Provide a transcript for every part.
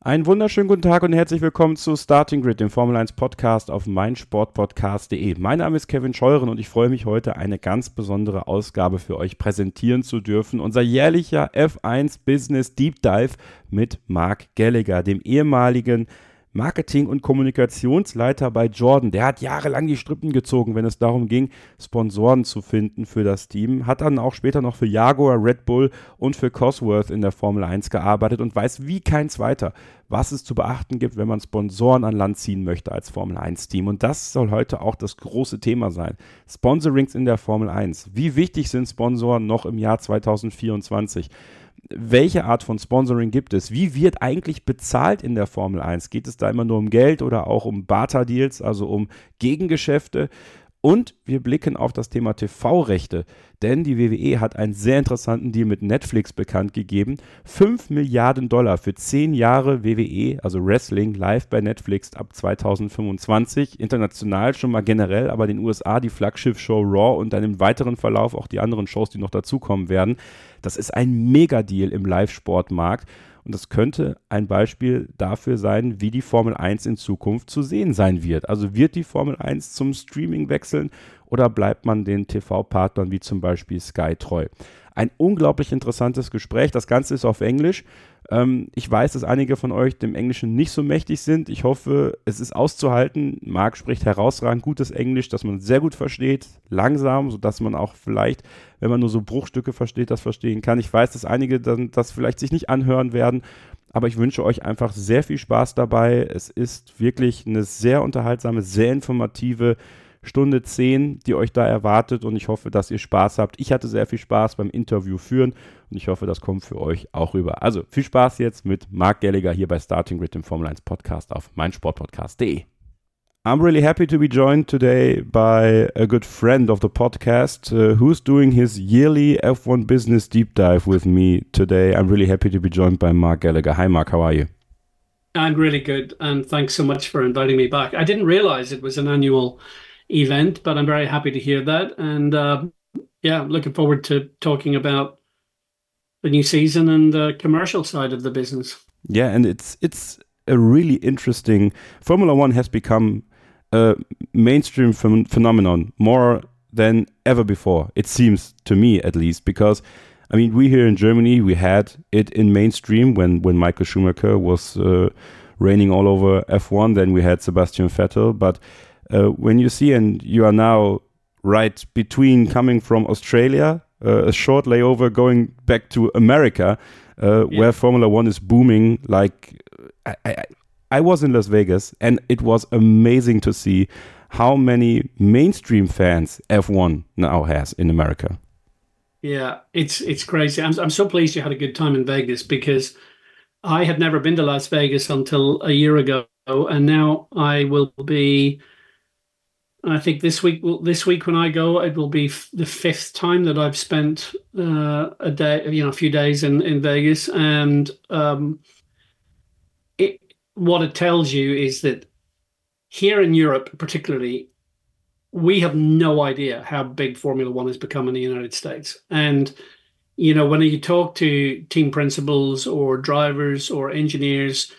Einen wunderschönen guten Tag und herzlich willkommen zu Starting Grid, dem Formel 1 Podcast auf meinsportpodcast.de. Mein Name ist Kevin Scheuren und ich freue mich heute eine ganz besondere Ausgabe für euch präsentieren zu dürfen. Unser jährlicher F1 Business Deep Dive mit Mark Gallagher, dem ehemaligen Marketing- und Kommunikationsleiter bei Jordan. Der hat jahrelang die Strippen gezogen, wenn es darum ging, Sponsoren zu finden für das Team. Hat dann auch später noch für Jaguar, Red Bull und für Cosworth in der Formel 1 gearbeitet und weiß wie kein zweiter, was es zu beachten gibt, wenn man Sponsoren an Land ziehen möchte als Formel 1 Team. Und das soll heute auch das große Thema sein. Sponsorings in der Formel 1. Wie wichtig sind Sponsoren noch im Jahr 2024? Welche Art von Sponsoring gibt es? Wie wird eigentlich bezahlt in der Formel 1? Geht es da immer nur um Geld oder auch um Barter-Deals, also um Gegengeschäfte? Und wir blicken auf das Thema TV-Rechte, denn die WWE hat einen sehr interessanten Deal mit Netflix bekannt gegeben. 5 Milliarden Dollar für 10 Jahre WWE, also Wrestling, live bei Netflix ab 2025. International schon mal generell, aber in den USA die Flaggschiff-Show Raw und dann im weiteren Verlauf auch die anderen Shows, die noch dazukommen werden. Das ist ein Mega-Deal im Live-Sportmarkt. Und das könnte ein Beispiel dafür sein, wie die Formel 1 in Zukunft zu sehen sein wird. Also wird die Formel 1 zum Streaming wechseln oder bleibt man den TV-Partnern wie zum Beispiel Sky treu? Ein unglaublich interessantes Gespräch. Das Ganze ist auf Englisch. Ähm, ich weiß, dass einige von euch dem Englischen nicht so mächtig sind. Ich hoffe, es ist auszuhalten. Marc spricht herausragend gutes Englisch, das man sehr gut versteht, langsam, sodass man auch vielleicht, wenn man nur so Bruchstücke versteht, das verstehen kann. Ich weiß, dass einige dann das vielleicht sich nicht anhören werden, aber ich wünsche euch einfach sehr viel Spaß dabei. Es ist wirklich eine sehr unterhaltsame, sehr informative Stunde 10, die euch da erwartet und ich hoffe, dass ihr Spaß habt. Ich hatte sehr viel Spaß beim Interview führen und ich hoffe, das kommt für euch auch rüber. Also viel Spaß jetzt mit Mark Gallagher hier bei Starting Grid, dem Formel 1 Podcast auf meinsportpodcast.de. I'm really happy to be joined today by a good friend of the podcast uh, who's doing his yearly F1 business deep dive with me today. I'm really happy to be joined by Mark Gallagher. Hi, Mark. How are you? I'm really good. And thanks so much for inviting me back. I didn't realize it was an annual event, but I'm very happy to hear that. And uh, yeah, looking forward to talking about the new season and the commercial side of the business. Yeah, and it's it's a really interesting. Formula One has become a mainstream ph phenomenon more than ever before. It seems to me, at least, because I mean, we here in Germany we had it in mainstream when when Michael Schumacher was uh, reigning all over F1. Then we had Sebastian Vettel, but uh, when you see and you are now right between coming from Australia, uh, a short layover going back to America, uh, yeah. where Formula One is booming. Like I, I, I was in Las Vegas, and it was amazing to see how many mainstream fans F1 now has in America. Yeah, it's it's crazy. I'm I'm so pleased you had a good time in Vegas because I had never been to Las Vegas until a year ago, and now I will be I think this week, will this week when I go, it will be f- the fifth time that I've spent uh, a day, you know, a few days in in Vegas, and um, it what it tells you is that here in Europe, particularly, we have no idea how big Formula One has become in the United States, and you know, when you talk to team principals or drivers or engineers,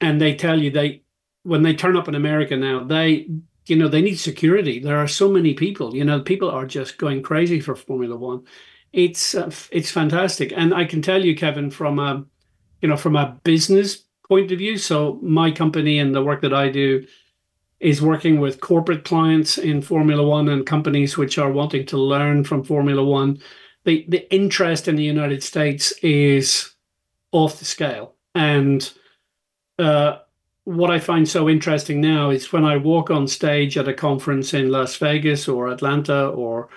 and they tell you they when they turn up in America now, they you know they need security. There are so many people you know people are just going crazy for formula one. It's uh, it's fantastic. And i can tell you kevin from a you know from a business point of view so my company and the work that i do is working with corporate clients in formula one and companies which are wanting to learn from formula one. The the interest in the united states is off the scale. And uh, what I find so interesting now is when I walk on stage at a conference in Las Vegas or Atlanta or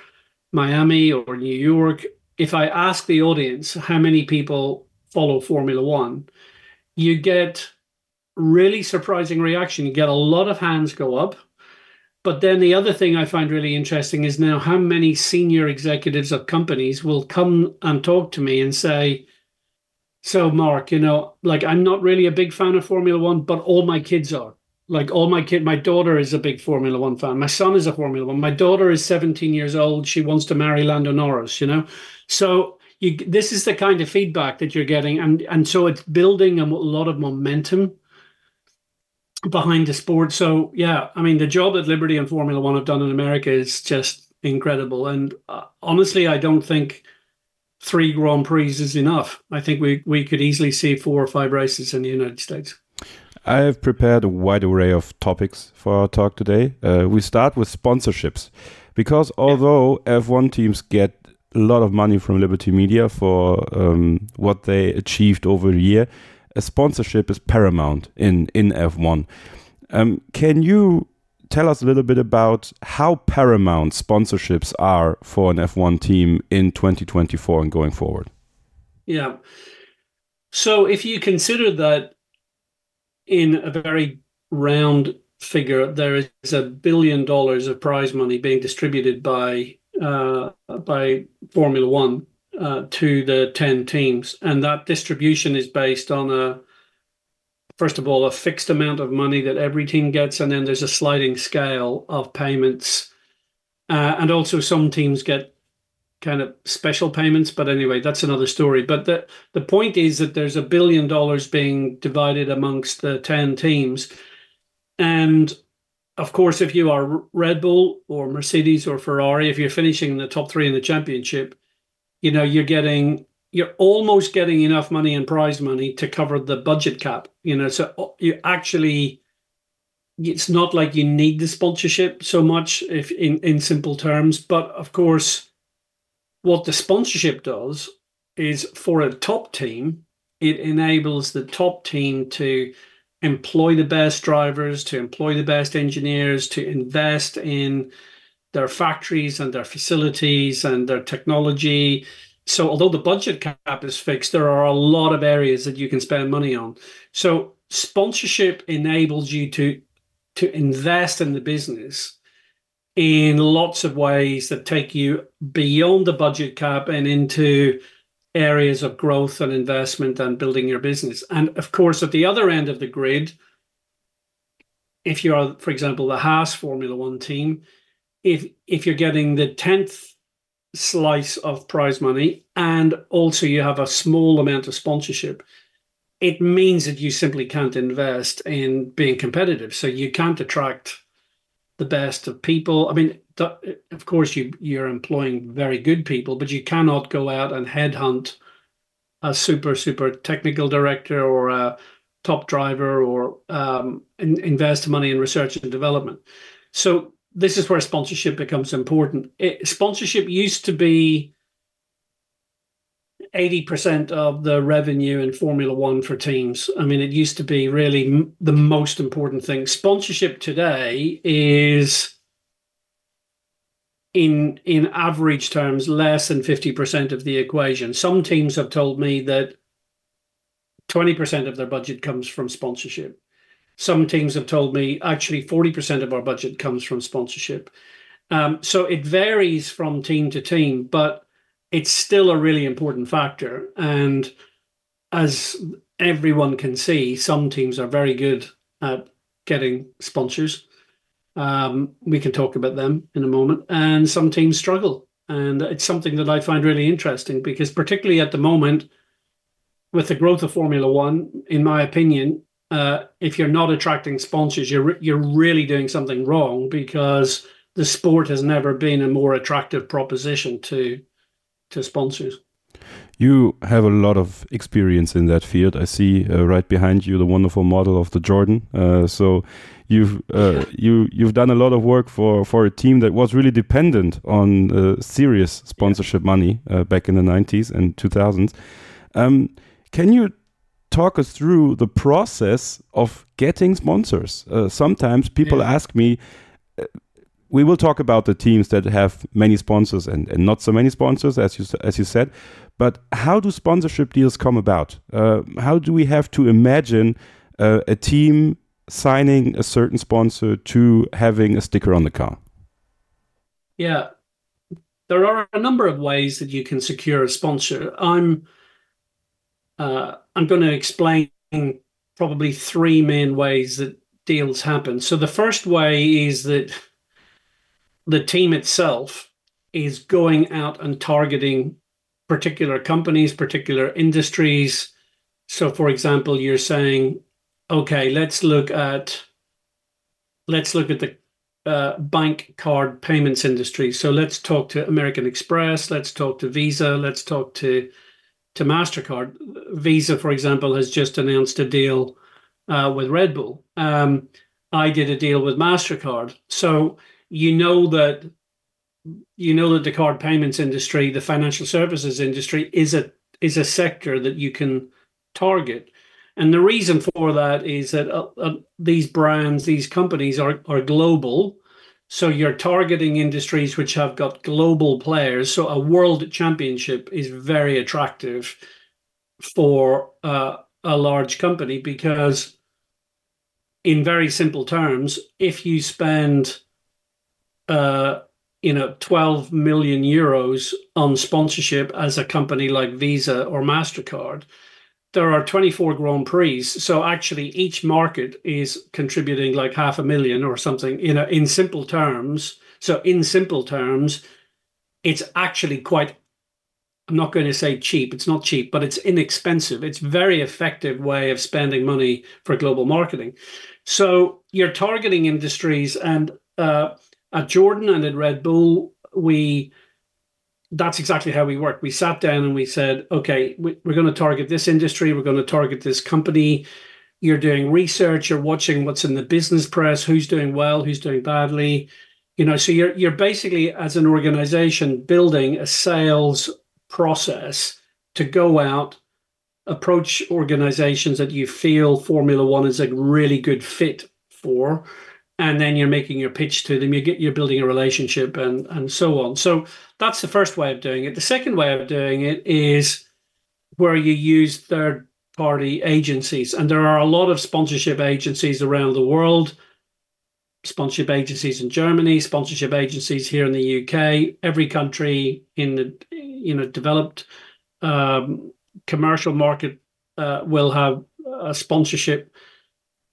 Miami or New York, if I ask the audience how many people follow Formula One, you get really surprising reaction. You get a lot of hands go up. But then the other thing I find really interesting is now how many senior executives of companies will come and talk to me and say, So, Mark, you know, like I'm not really a big fan of Formula One, but all my kids are. Like all my kid, my daughter is a big Formula One fan. My son is a Formula One. My daughter is 17 years old. She wants to marry Lando Norris. You know, so you, this is the kind of feedback that you're getting, and and so it's building a lot of momentum behind the sport. So yeah, I mean, the job that Liberty and Formula One have done in America is just incredible. And uh, honestly, I don't think three Grand Prix is enough. I think we we could easily see four or five races in the United States. I have prepared a wide array of topics for our talk today. Uh, we start with sponsorships because although yeah. F1 teams get a lot of money from Liberty Media for um, what they achieved over a year, a sponsorship is paramount in in F1. Um, can you tell us a little bit about how paramount sponsorships are for an F1 team in 2024 and going forward? Yeah. So if you consider that in a very round figure, there is a billion dollars of prize money being distributed by uh, by Formula One uh, to the ten teams, and that distribution is based on a first of all, a fixed amount of money that every team gets, and then there's a sliding scale of payments. Uh, and also, some teams get kind of special payments. But anyway, that's another story. But the, the point is that there's a billion dollars being divided amongst the 10 teams. And of course, if you are Red Bull or Mercedes or Ferrari, if you're finishing in the top three in the championship, you know, you're getting you're almost getting enough money and prize money to cover the budget cap. You know, so uh, you actually it's not like you need the sponsorship so much if in in simple terms but of course what the sponsorship does is for a top team it enables the top team to employ the best drivers to employ the best engineers to invest in their factories and their facilities and their technology so although the budget cap is fixed, there are a lot of areas that you can spend money on. So sponsorship enables you to to invest in the business in lots of ways that take you beyond the budget cap and into areas of growth and investment and building your business. And of course, at the other end of the grid, if you're, for example, the Haas Formula One team, if if you're getting the tenth slice of prize money and also you have a small amount of sponsorship, it means that you simply can't invest in being competitive. So you can't attract the best of people. I mean, of course, you you're employing very good people, but you cannot go out and headhunt a super super technical director or a top driver or um, in, invest money in research and development. So this is where sponsorship becomes important. It, sponsorship used to be 80% of the revenue in Formula One for teams. I mean, it used to be really m- the most important thing. Sponsorship today is, in in average terms, less than 50% of the equation. Some teams have told me that 20% of their budget comes from sponsorship. Some teams have told me actually 40% of our budget comes from sponsorship. Um, so it varies from team to team, but it's still a really important factor. And as everyone can see, some teams are very good at getting sponsors. Um, we can talk about them in a moment. And some teams struggle. And it's something that I find really interesting because, particularly at the moment, with the growth of Formula One, in my opinion, uh, if you're not attracting sponsors, you're you're really doing something wrong because the sport has never been a more attractive proposition to to sponsors. You have a lot of experience in that field. I see uh, right behind you the wonderful model of the Jordan. Uh, so you've uh, you you've done a lot of work for for a team that was really dependent on uh, serious sponsorship money uh, back in the 90s and 2000s. Um, can you talk us through the process of getting sponsors. Uh, sometimes people yeah. ask me, uh, we will talk about the teams that have many sponsors and, and not so many sponsors, as you as you said. But how do sponsorship deals come about? Uh, how do we have to imagine uh, a team signing a certain sponsor to having a sticker on the car? Yeah, there are a number of ways that you can secure a sponsor. I'm uh, I'm going to explain probably three main ways that deals happen. So the first way is that the team itself is going out and targeting particular companies, particular industries. So, for example, you're saying, okay, let's look at let's look at the uh, bank card payments industry. So let's talk to American Express. Let's talk to Visa. Let's talk to to Mastercard. Visa, for example, has just announced a deal uh, with Red Bull. Um, I did a deal with Mastercard. So you know that you know that the card payments industry, the financial services industry, is a is a sector that you can target. And the reason for that is that uh, uh, these brands, these companies are, are global. So you're targeting industries which have got global players. So a world championship is very attractive for uh, a large company because, in very simple terms, if you spend uh, you know 12 million euros on sponsorship as a company like Visa or Mastercard, there are 24 Grand Prix. So actually, each market is contributing like half a million or something. You know, in simple terms. So in simple terms, it's actually quite. I'm not going to say cheap. It's not cheap, but it's inexpensive. It's very effective way of spending money for global marketing. So you're targeting industries, and uh, at Jordan and at Red Bull, we that's exactly how we work. We sat down and we said, okay, we, are going to target this industry, we're going to target this company. You're doing research, you're watching what's in the business press, who's doing well, who's doing badly. You know, so you're you're basically as an organization building a sales process to go out, approach organizations that you feel Formula One is a really good fit for and then you're making your pitch to them you get you're building a relationship and and so on. So that's the first way of doing it. The second way of doing it is where you use third party agencies and there are a lot of sponsorship agencies around the world. Sponsorship agencies in Germany sponsorship agencies here in the UK every country in the you know developed um, commercial market uh, will have a sponsorship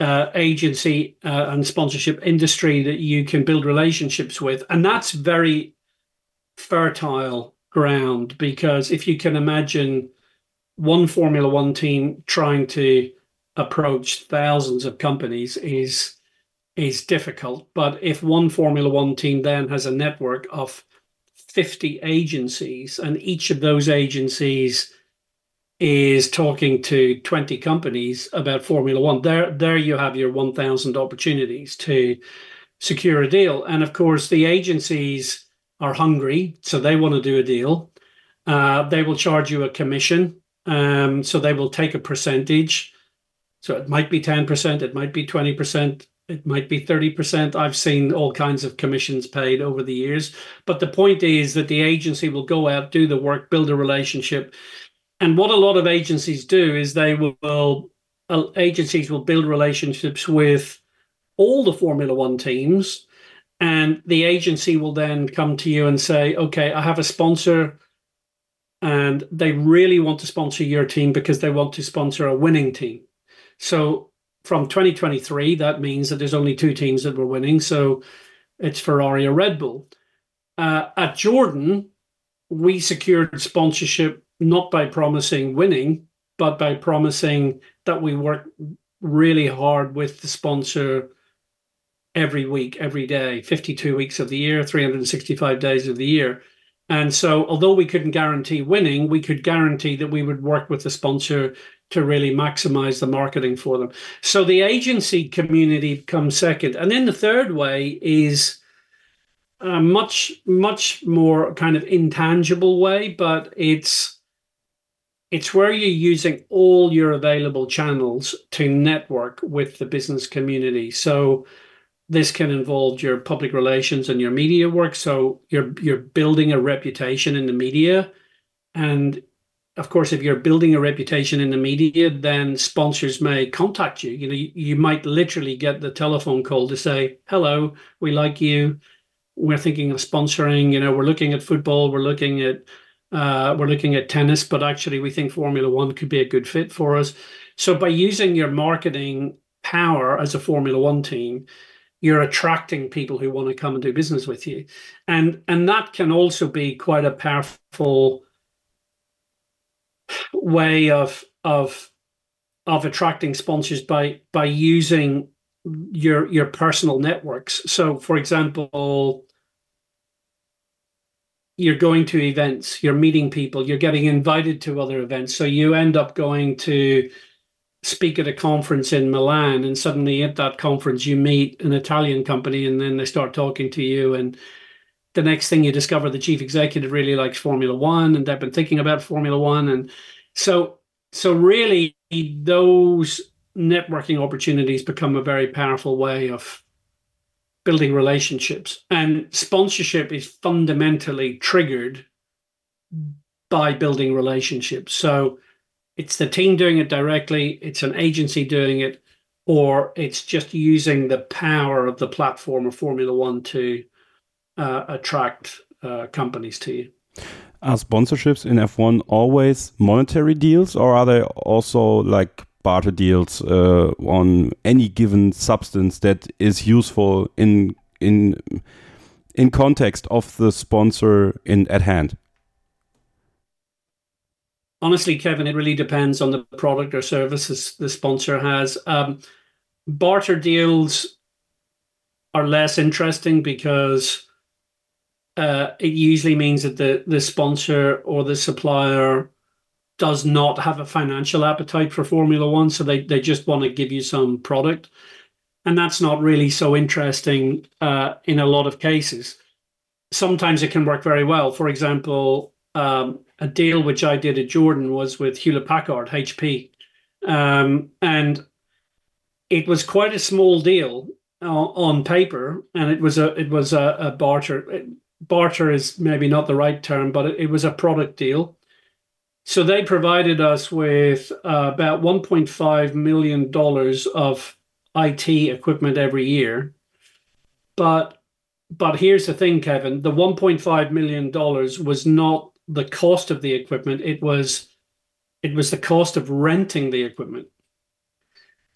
uh, agency uh, and sponsorship industry that you can build relationships with. And that's very fertile ground because if you can imagine one Formula One team trying to approach thousands of companies is is difficult. But if one Formula One team then has a network of 50 agencies and each of those agencies is talking to 20 companies about Formula One. There, there you have your 1,000 opportunities to secure a deal. And of course, the agencies are hungry, so they want to do a deal. Uh, they will charge you a commission, um, so they will take a percentage. So it might be 10%, it might be 20%, it might be 30%. I've seen all kinds of commissions paid over the years. But the point is that the agency will go out, do the work, build a relationship, and what a lot of agencies do is they will uh, agencies will build relationships with all the Formula One teams, and the agency will then come to you and say, "Okay, I have a sponsor." And they really want to sponsor your team because they want to sponsor a winning team. So from 2023, that means that there's only two teams that were winning. So it's Ferrari or Red Bull. Uh, at Jordan, we secured sponsorship not by promising winning, but by promising that we work really hard with the sponsor every week, every day, 52 weeks of the year, 365 days of the year. And so, although we couldn't guarantee winning, we could guarantee that we would work with the sponsor to really maximize the marketing for them. So, the agency community comes second. And then the third way is a much, much more kind of intangible way, but it's it's where you're using all your available channels to network with the business community. So this can involve your public relations and your media work. So you're you're building a reputation in the media. And of course, if you're building a reputation in the media, then sponsors may contact you. You know, you, you might literally get the telephone call to say, Hello, we like you. We're thinking of sponsoring, you know, we're looking at football, we're looking at Uh, we're looking at tennis, but actually, we think Formula One could be a good fit for us. So, by using your marketing power as a Formula One team, you're attracting people who want to come and do business with you, and and that can also be quite a powerful way of of of attracting sponsors by by using your your personal networks. So, for example, you're going to events, you're meeting people, you're getting invited to other events. So you end up going to speak at a conference in Milan, and suddenly at that conference you meet an Italian company, and then they start talking to you, and the next thing you discover the chief executive really likes Formula One, and they've been thinking about Formula One, and so so really those networking opportunities become a very powerful way of building relationships. And sponsorship is fundamentally triggered by building relationships. So it's the team doing it directly, it's an agency doing it, or it's just using the power of the platform of Formula One to uh, attract uh, companies to you. Are sponsorships in F1 always monetary deals, or are they also like barter deals uh, on any given substance that is useful in in in context of the sponsor in at hand? Honestly, Kevin, it really depends on the product or services the sponsor has. Um, barter deals are less interesting because uh, it usually means that the the sponsor or the supplier does not have a financial appetite for Formula One, so they they just want to give you some product, and that's not really so interesting uh, in a lot of cases. Sometimes it can work very well. For example, um, a deal which I did at Jordan was with Hewlett Packard (HP), um, and it was quite a small deal uh, on paper, and it was a it was a, a barter. Barter is maybe not the right term, but it, it was a product deal so they provided us with uh, about $1.5 million of IT equipment every year. But but here's the thing, Kevin, the $1.5 million was not the cost of the equipment. It was it was the cost of renting the equipment.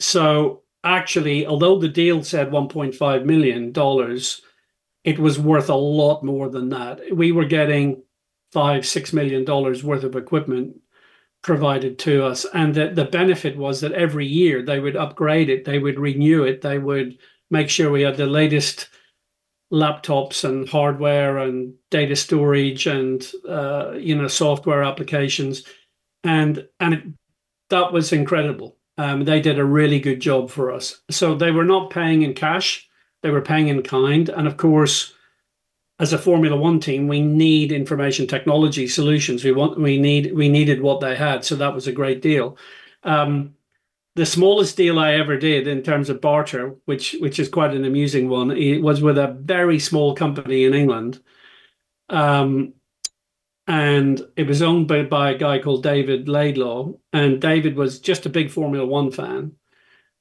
So actually, although the deal said $1.5 million, it was worth a lot more than that. We were getting five, six million dollars worth of equipment provided to us. And that the benefit was that every year they would upgrade it, they would renew it, they would make sure we had the latest laptops and hardware and data storage and uh, you know software applications. And and it, that was incredible. Um, they did a really good job for us. So they were not paying in cash they were paying in kind. And of course as a Formula One team, we need information technology solutions. We want, we need, we needed what they had, so that was a great deal. Um, the smallest deal I ever did in terms of barter, which which is quite an amusing one, it was with a very small company in England, um, and it was owned by, by a guy called David Laidlaw, and David was just a big Formula One fan.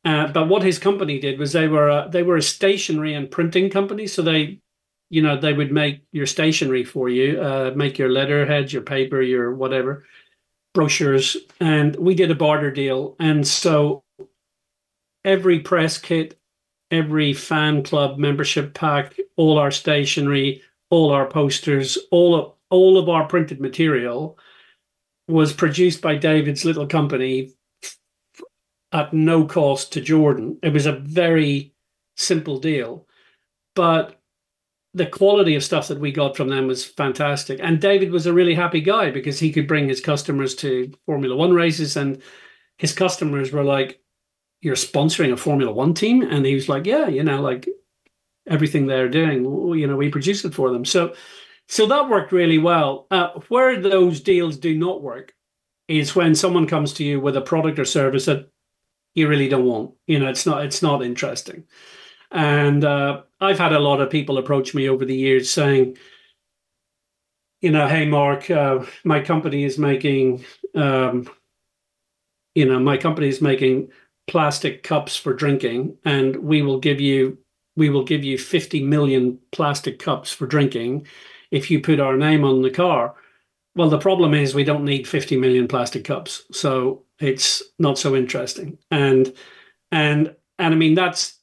Uh, but what his company did was they were a, they were a stationery and printing company, so they you know they would make your stationery for you uh, make your letterheads your paper your whatever brochures. And we did a barter deal. And so every press kit every fan club membership pack all our stationery all our posters all of all of our printed material was produced by david's little company at no cost to jordan. It was a very simple deal. But the quality of stuff that we got from them was fantastic. And David was a really happy guy because he could bring his customers to Formula One races, and his customers were like, "You're sponsoring a Formula One team," and he was like, "Yeah, you know, like everything they're doing, you know, we produce it for them." So, so that worked really well. Uh, where those deals do not work is when someone comes to you with a product or service that you really don't want. You know, it's not it's not interesting. And uh, I've had a lot of people approach me over the years saying, you know, hey, Mark, uh, my company is making, um, you know, my company is making plastic cups for drinking, and we will give you, we will give you 50 million plastic cups for drinking if you put our name on the car. well, the problem is we don't need 50 million plastic cups, so it's not so interesting. And and and I mean that's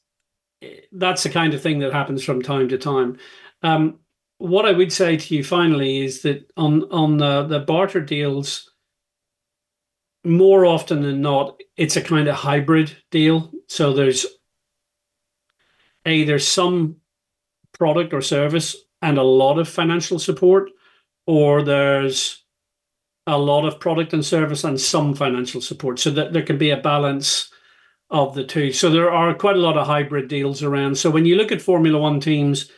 that's the kind of thing that happens from time to time. Um, what I would say to you finally is that on on the, the barter deals, more often than not, it's a kind of hybrid deal. So there's a there's some product or service and a lot of financial support, or there's a lot of product and service and some financial support, so that there can be a balance of the two. So there are quite a lot of hybrid deals around. So when you look at Formula One teams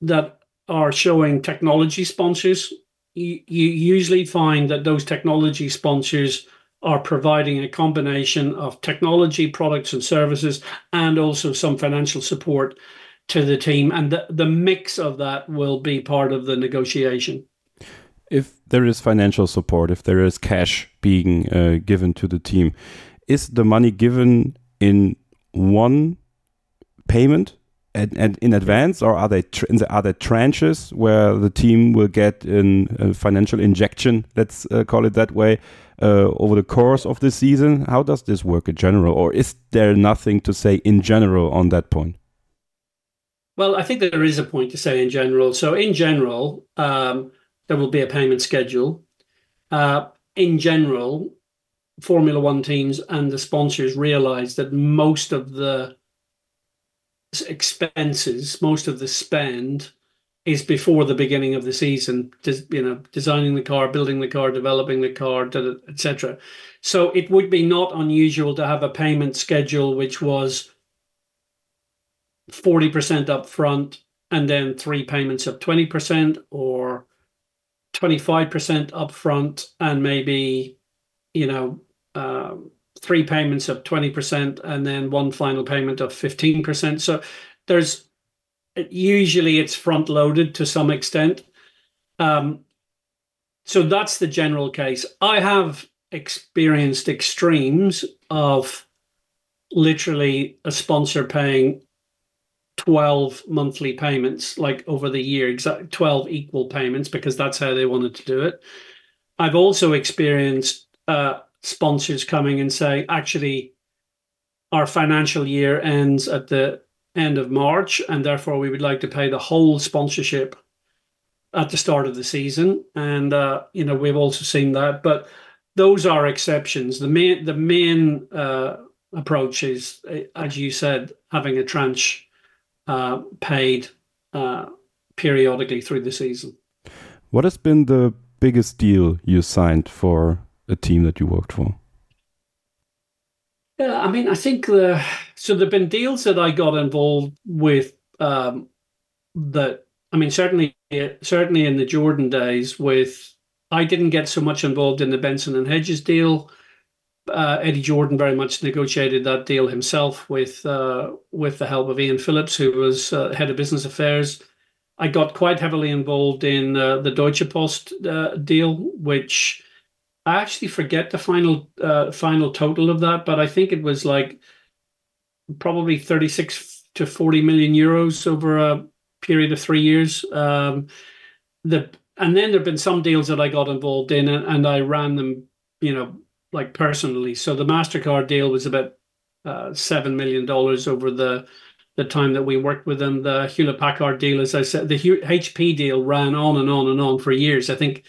that are showing technology sponsors, you, you usually find that those technology sponsors are providing a combination of technology products and services and also some financial support to the team and the, the mix of that will be part of the negotiation if there is financial support if there is cash being uh, given to the team is the money given in one payment and, and in advance, or are they are there tranches where the team will get a financial injection? Let's uh, call it that way uh, over the course of the season. How does this work in general, or is there nothing to say in general on that point? Well, I think there is a point to say in general. So, in general, um, there will be a payment schedule. Uh, in general, Formula One teams and the sponsors realize that most of the expenses, most of the spend is before the beginning of the season. You know, designing the car, building the car, developing the car, etc. So it would be not unusual to have a payment schedule which was forty percent up front and then three payments of twenty percent, or twenty five percent up front and maybe you know. Um, three payments of 20% and then one final payment of 15%. So there's usually it's front loaded to some extent. Um, so that's the general case. I have experienced extremes of literally a sponsor paying 12 monthly payments like over the year exact 12 equal payments because that's how they wanted to do it i've also experienced uh, sponsors coming and saying, actually, our financial year ends at the end of March, and therefore we would like to pay the whole sponsorship at the start of the season. And uh, you know, we've also seen that, but those are exceptions. The main the main uh, approach is, as you said, having a tranche uh, paid uh, periodically through the season. What has been the biggest deal you signed for a team that you worked for? Yeah, I mean, I think the so there've been deals that I got involved with um, that. I mean, certainly, certainly in the Jordan days, with I didn't get so much involved in the Benson and Hedges deal. Uh, Eddie Jordan very much negotiated that deal himself with uh, with the help of Ian Phillips, who was uh, head of business affairs. I got quite heavily involved in uh, the Deutsche Post uh, deal, which I actually forget the final uh, final total of that, but I think it was like probably 36 to 40 million euros over a period of three years. Um, the and then there've been some deals that I got involved in, and, and I ran them, you know, like personally. So the Mastercard deal was about uh, seven million dollars over the the time that we worked with them. The Hewlett Packard deal, as I said, the HP deal ran on and on and on for years. I think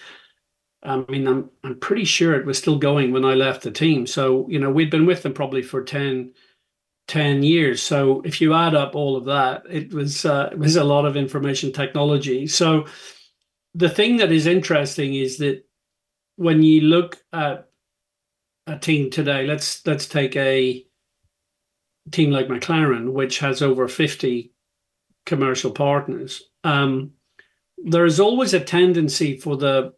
I mean, I'm I'm pretty sure it was still going when I left the team. So you know, we'd been with them probably for 10, 10 years. So if you add up all of that, it was uh, it was a lot of information technology. So the thing that is interesting is that when you look at a team today, let's let's take a team like McLaren, which has over fifty commercial partners. Um, there is always a tendency for the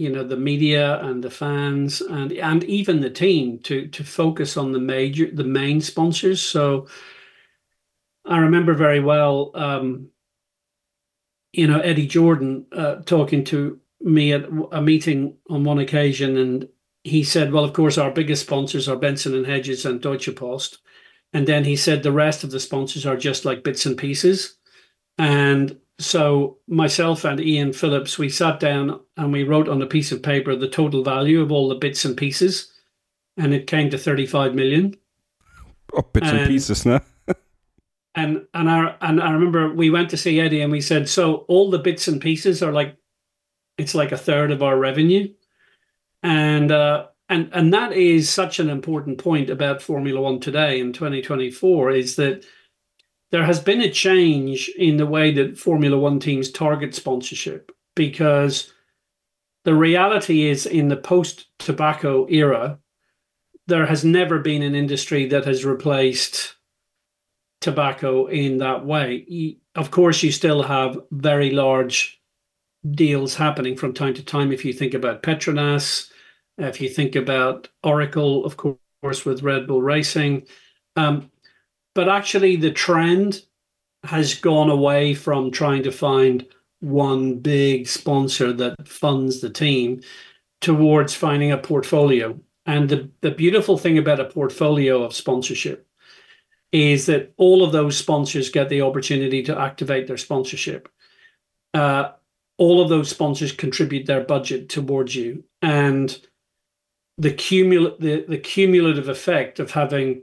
you know the media and the fans and and even the team to to focus on the major the main sponsors. So i remember very well um you know eddie jordan uh, talking to me at a meeting on one occasion and he said well of course our biggest sponsors are benson and hedges and deutsche post. And then he said the rest of the sponsors are just like bits and pieces. And so myself and Ian Phillips, we sat down and we wrote on a piece of paper the total value of all the bits and pieces, and it came to 35 million. Oh, bits and, and pieces, now. and and I and I remember we went to see Eddie and we said, so all the bits and pieces are like, it's like a third of our revenue, and uh, and and that is such an important point about Formula One today in 2024 is that there has been a change in the way that Formula One teams target sponsorship because the reality is in the post tobacco era, there has never been an industry that has replaced tobacco in that way. Of course, you still have very large deals happening from time to time. If you think about Petronas, if you think about Oracle, of course, with Red Bull Racing. Um, but actually, the trend has gone away from trying to find one big sponsor that funds the team towards finding a portfolio. And the, the beautiful thing about a portfolio of sponsorship is that all of those sponsors get the opportunity to activate their sponsorship. Uh, all of those sponsors contribute their budget towards you. And the, cumul- the, the cumulative effect of having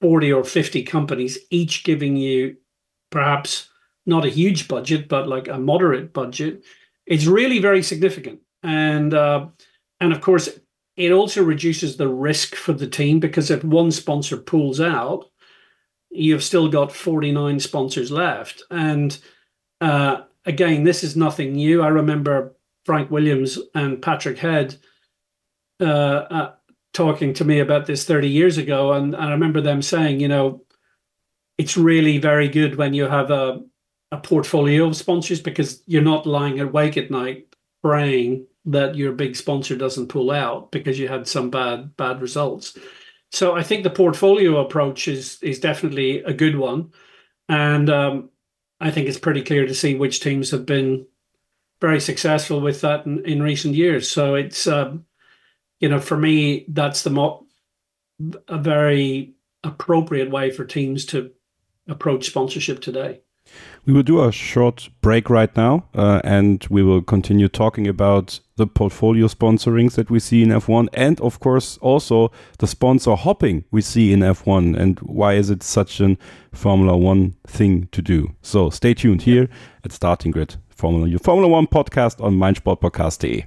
40 or 50 companies, each giving you perhaps not a huge budget, but like a moderate budget, it's really very significant. And uh, and of course, it also reduces the risk for the team because if one sponsor pulls out, you've still got 49 sponsors left. And uh, again, this is nothing new. I remember Frank Williams and Patrick Head uh, uh, talking to me about this 30 years ago. And, and I remember them saying, you know, it's really very good when you have a, a portfolio of sponsors because you're not lying awake at night praying that your big sponsor doesn't pull out because you had some bad bad results. So I think the portfolio approach is is definitely a good one, and um, I think it's pretty clear to see which teams have been very successful with that in, in recent years. So it's um, you know, for me, that's the mo- a very appropriate way for teams to approach sponsorship today. We will do a short break right now, uh, and we will continue talking about the portfolio sponsorings that we see in F1, and of course also the sponsor hopping we see in F1, and why is it such a Formula One thing to do? So stay tuned here at Starting Grid, Formula, Formula One podcast on meinsportpodcast.de.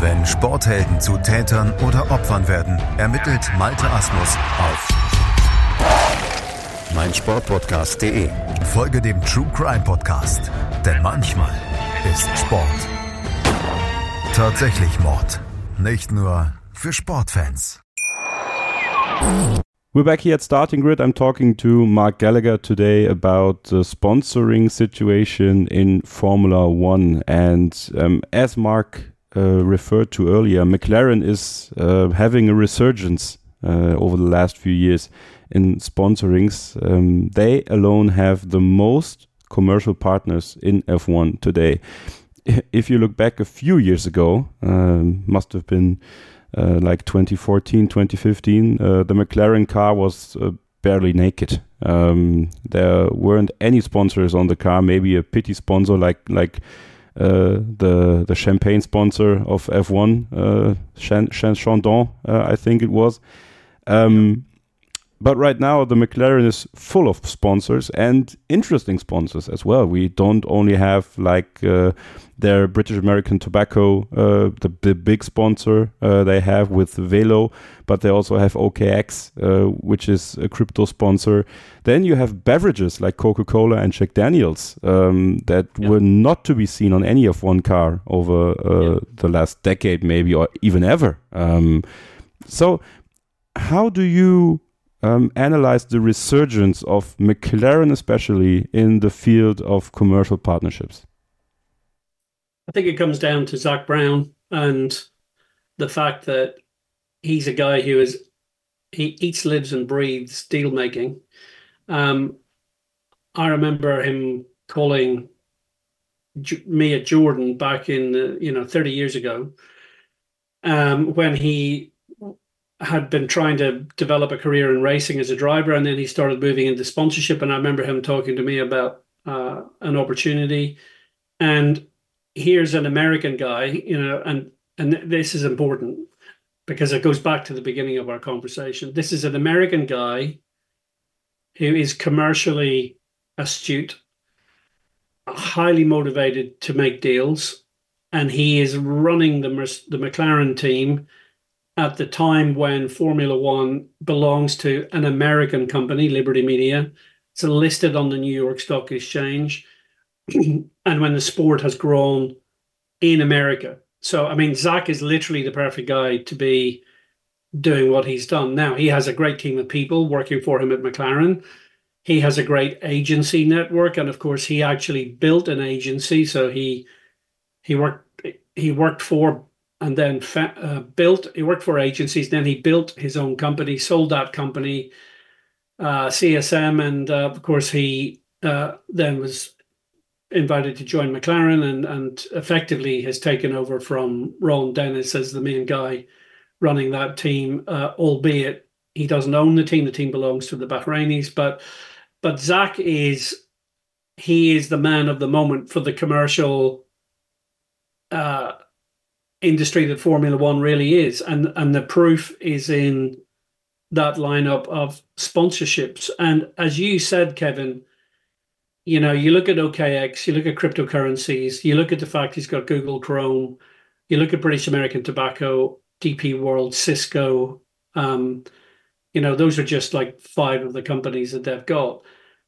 Wenn Sporthelden zu Tätern oder Opfern werden, ermittelt Malte Asmus auf meinsportpodcast.de. Folge dem True Crime Podcast, denn manchmal ist Sport tatsächlich Mord. Nicht nur für Sportfans. We're back here at Starting Grid. I'm talking to Mark Gallagher today about the sponsoring situation in Formula One. And um, as Mark uh, referred to earlier, McLaren is uh, having a resurgence uh, over the last few years in sponsorings. Um, they alone have the most commercial partners in F1 today. If you look back a few years ago, um, must have been like 2014, 2015, uh, the McLaren car was barely naked. Um, there weren't any sponsors on the car, maybe a pity sponsor like like the the champagne sponsor of F1, uh, Chandon, uh, I think it was. Um, but right now, the McLaren is full of sponsors and interesting sponsors as well. We don't only have like uh, their British American Tobacco, uh, the, the, big sponsor uh, they have with Velo, but they also have OKX, uh, which is a crypto sponsor. Then you have beverages like Coca Cola and Jack Daniels um, that yeah. were not to be seen on any F1 car over uh, yeah. the last decade, maybe, or even ever. Um, so, how do you um, analyze the resurgence of McLaren, especially in the field of commercial partnerships? I think it comes down to Zak Brown and the fact that he's a guy who is he eats, lives, and breathes deal making. Um, I remember him calling me at Jordan back in the, you know 30 years ago um, when he had been trying to develop a career in racing as a driver and then he started moving into sponsorship and I remember him talking to me about uh, an opportunity and here's an American guy you know and and this is important because it goes back to the beginning of our conversation this is an American guy who is commercially astute highly motivated to make deals, and he is running the the McLaren team at the time when Formula One belongs to an American company, Liberty Media. It's listed on the New York Stock Exchange, and when the sport has grown in America. So, I mean, Zak is literally the perfect guy to be doing what he's done. Now, he has a great team of people working for him at McLaren he has a great agency network, and of course, he actually built an agency. So he he worked he worked for and then fa- uh, built. He worked for agencies. Then he built his own company, sold that company, uh, CSM, and uh, of course, he uh, then was invited to join McLaren, and and effectively has taken over from Ron Dennis as the main guy running that team. Uh, albeit he doesn't own the team; the team belongs to the Bahrainis, but but Zak is he is the man of the moment for the commercial uh, industry that Formula One really is, and and the proof is in that lineup of sponsorships. And as you said, Kevin, you know, you look at OKX, you look at cryptocurrencies, you look at the fact he's got Google Chrome, you look at British American Tobacco, DP World, Cisco, um, you know, those are just like five of the companies that they've got.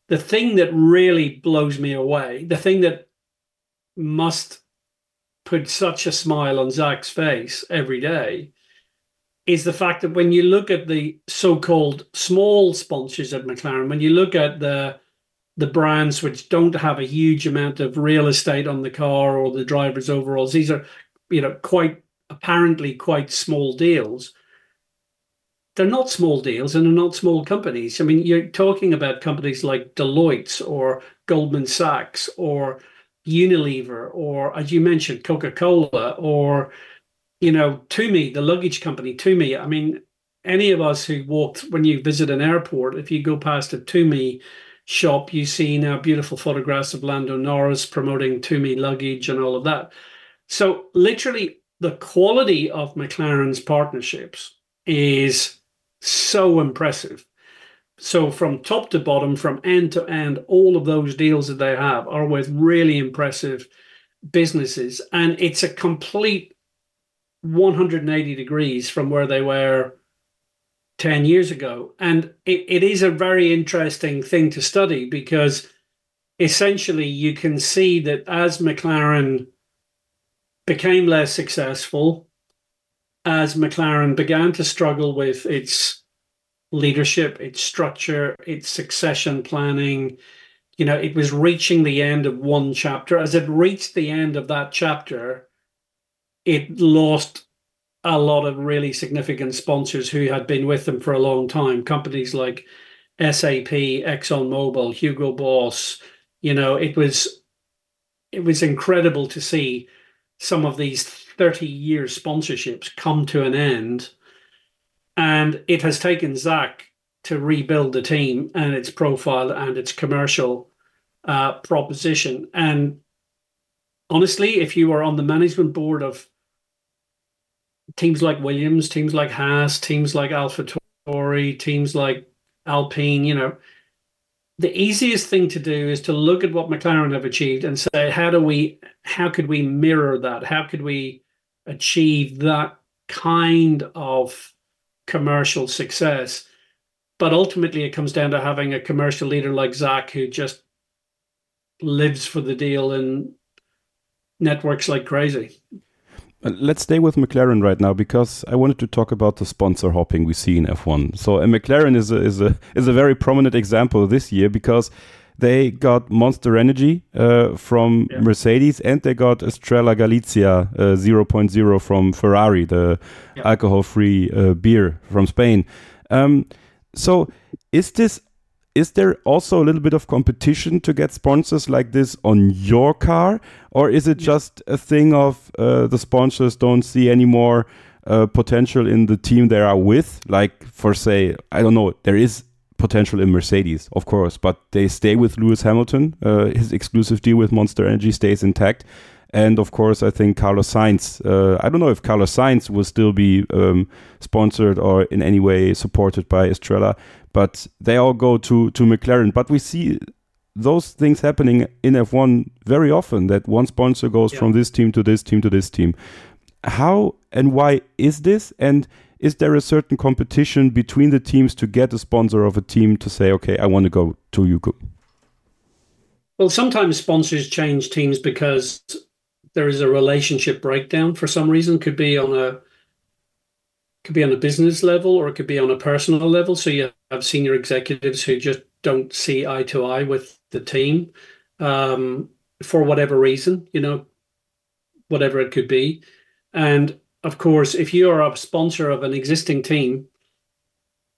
The thing that really blows me away, the thing that must put such a smile on Zak's face every day, is the fact that when you look at the so-called small sponsors at McLaren, when you look at the the brands which don't have a huge amount of real estate on the car or the driver's overalls, these are, you know, quite apparently quite small deals they're not small deals and they're not small companies. I mean, you're talking about companies like Deloitte or Goldman Sachs or Unilever or, as you mentioned, Coca Cola or, you know, Tumi, the luggage company, Tumi. I mean, any of us who walked when you visit an airport, if you go past a Tumi shop, you see now beautiful photographs of Lando Norris promoting Tumi luggage and all of that. So, literally, the quality of McLaren's partnerships is so impressive. So from top to bottom, from end to end, all of those deals that they have are with really impressive businesses, and it's a complete 180 degrees from where they were 10 years ago. And it, it is a very interesting thing to study because essentially you can see that as McLaren became less successful, as McLaren began to struggle with its leadership, its structure, its succession planning, you know, it was reaching the end of one chapter. As it reached the end of that chapter, it lost a lot of really significant sponsors who had been with them for a long time. Companies like SAP, ExxonMobil, Hugo Boss. You know, it was it was incredible to see some of these 30 year sponsorships come to an end. And it has taken Zak to rebuild the team and its profile and its commercial uh, proposition. And honestly, if you are on the management board of teams like Williams, teams like Haas, teams like AlphaTauri, teams like Alpine, you know, the easiest thing to do is to look at what McLaren have achieved and say, how do we, how could we mirror that? How could we achieve that kind of commercial success? But ultimately, it comes down to having a commercial leader like Zak who just lives for the deal and networks like crazy. Let's stay with McLaren right now because I wanted to talk about the sponsor hopping we see in F1. So, McLaren is a, is a is a very prominent example this year because they got Monster Energy uh, from yeah. Mercedes and they got Estrella Galicia uh, 0.0 from Ferrari, the yeah. alcohol free uh, beer from Spain. Um, so, is this is there also a little bit of competition to get sponsors like this on your car, or is it just a thing of uh, the sponsors don't see any more uh, potential in the team they are with? Like, for say, I don't know, there is potential in Mercedes, of course, but they stay with Lewis Hamilton. Uh, his exclusive deal with Monster Energy stays intact. And of course, I think Carlos Sainz. Uh, I don't know if Carlos Sainz will still be um, sponsored or in any way supported by Estrella, but they all go to to McLaren. But we see those things happening in F1 very often. That one sponsor goes yeah. from this team to this team to this team. How and why is this? And is there a certain competition between the teams to get a sponsor of a team to say, okay, I want to go to Yuko? Well, sometimes sponsors change teams because there is a relationship breakdown for some reason. Could be on a could be on a business level or it could be on a personal level. So you have senior executives who just don't see eye to eye with the team um, for whatever reason, you know, whatever it could be. And of course, if you are a sponsor of an existing team,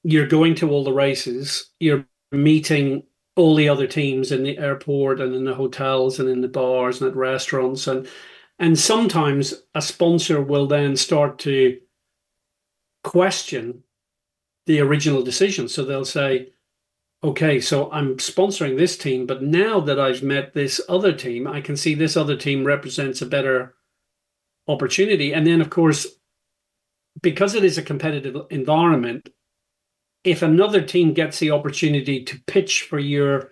you're going to all the races, you're meeting all the other teams in the airport and in the hotels and in the bars and at restaurants. And and sometimes a sponsor will then start to question the original decision. So they'll say okay so i'm sponsoring this team but now that i've met this other team i can see this other team represents a better opportunity. And then of course because it is a competitive environment if another team gets the opportunity to pitch for your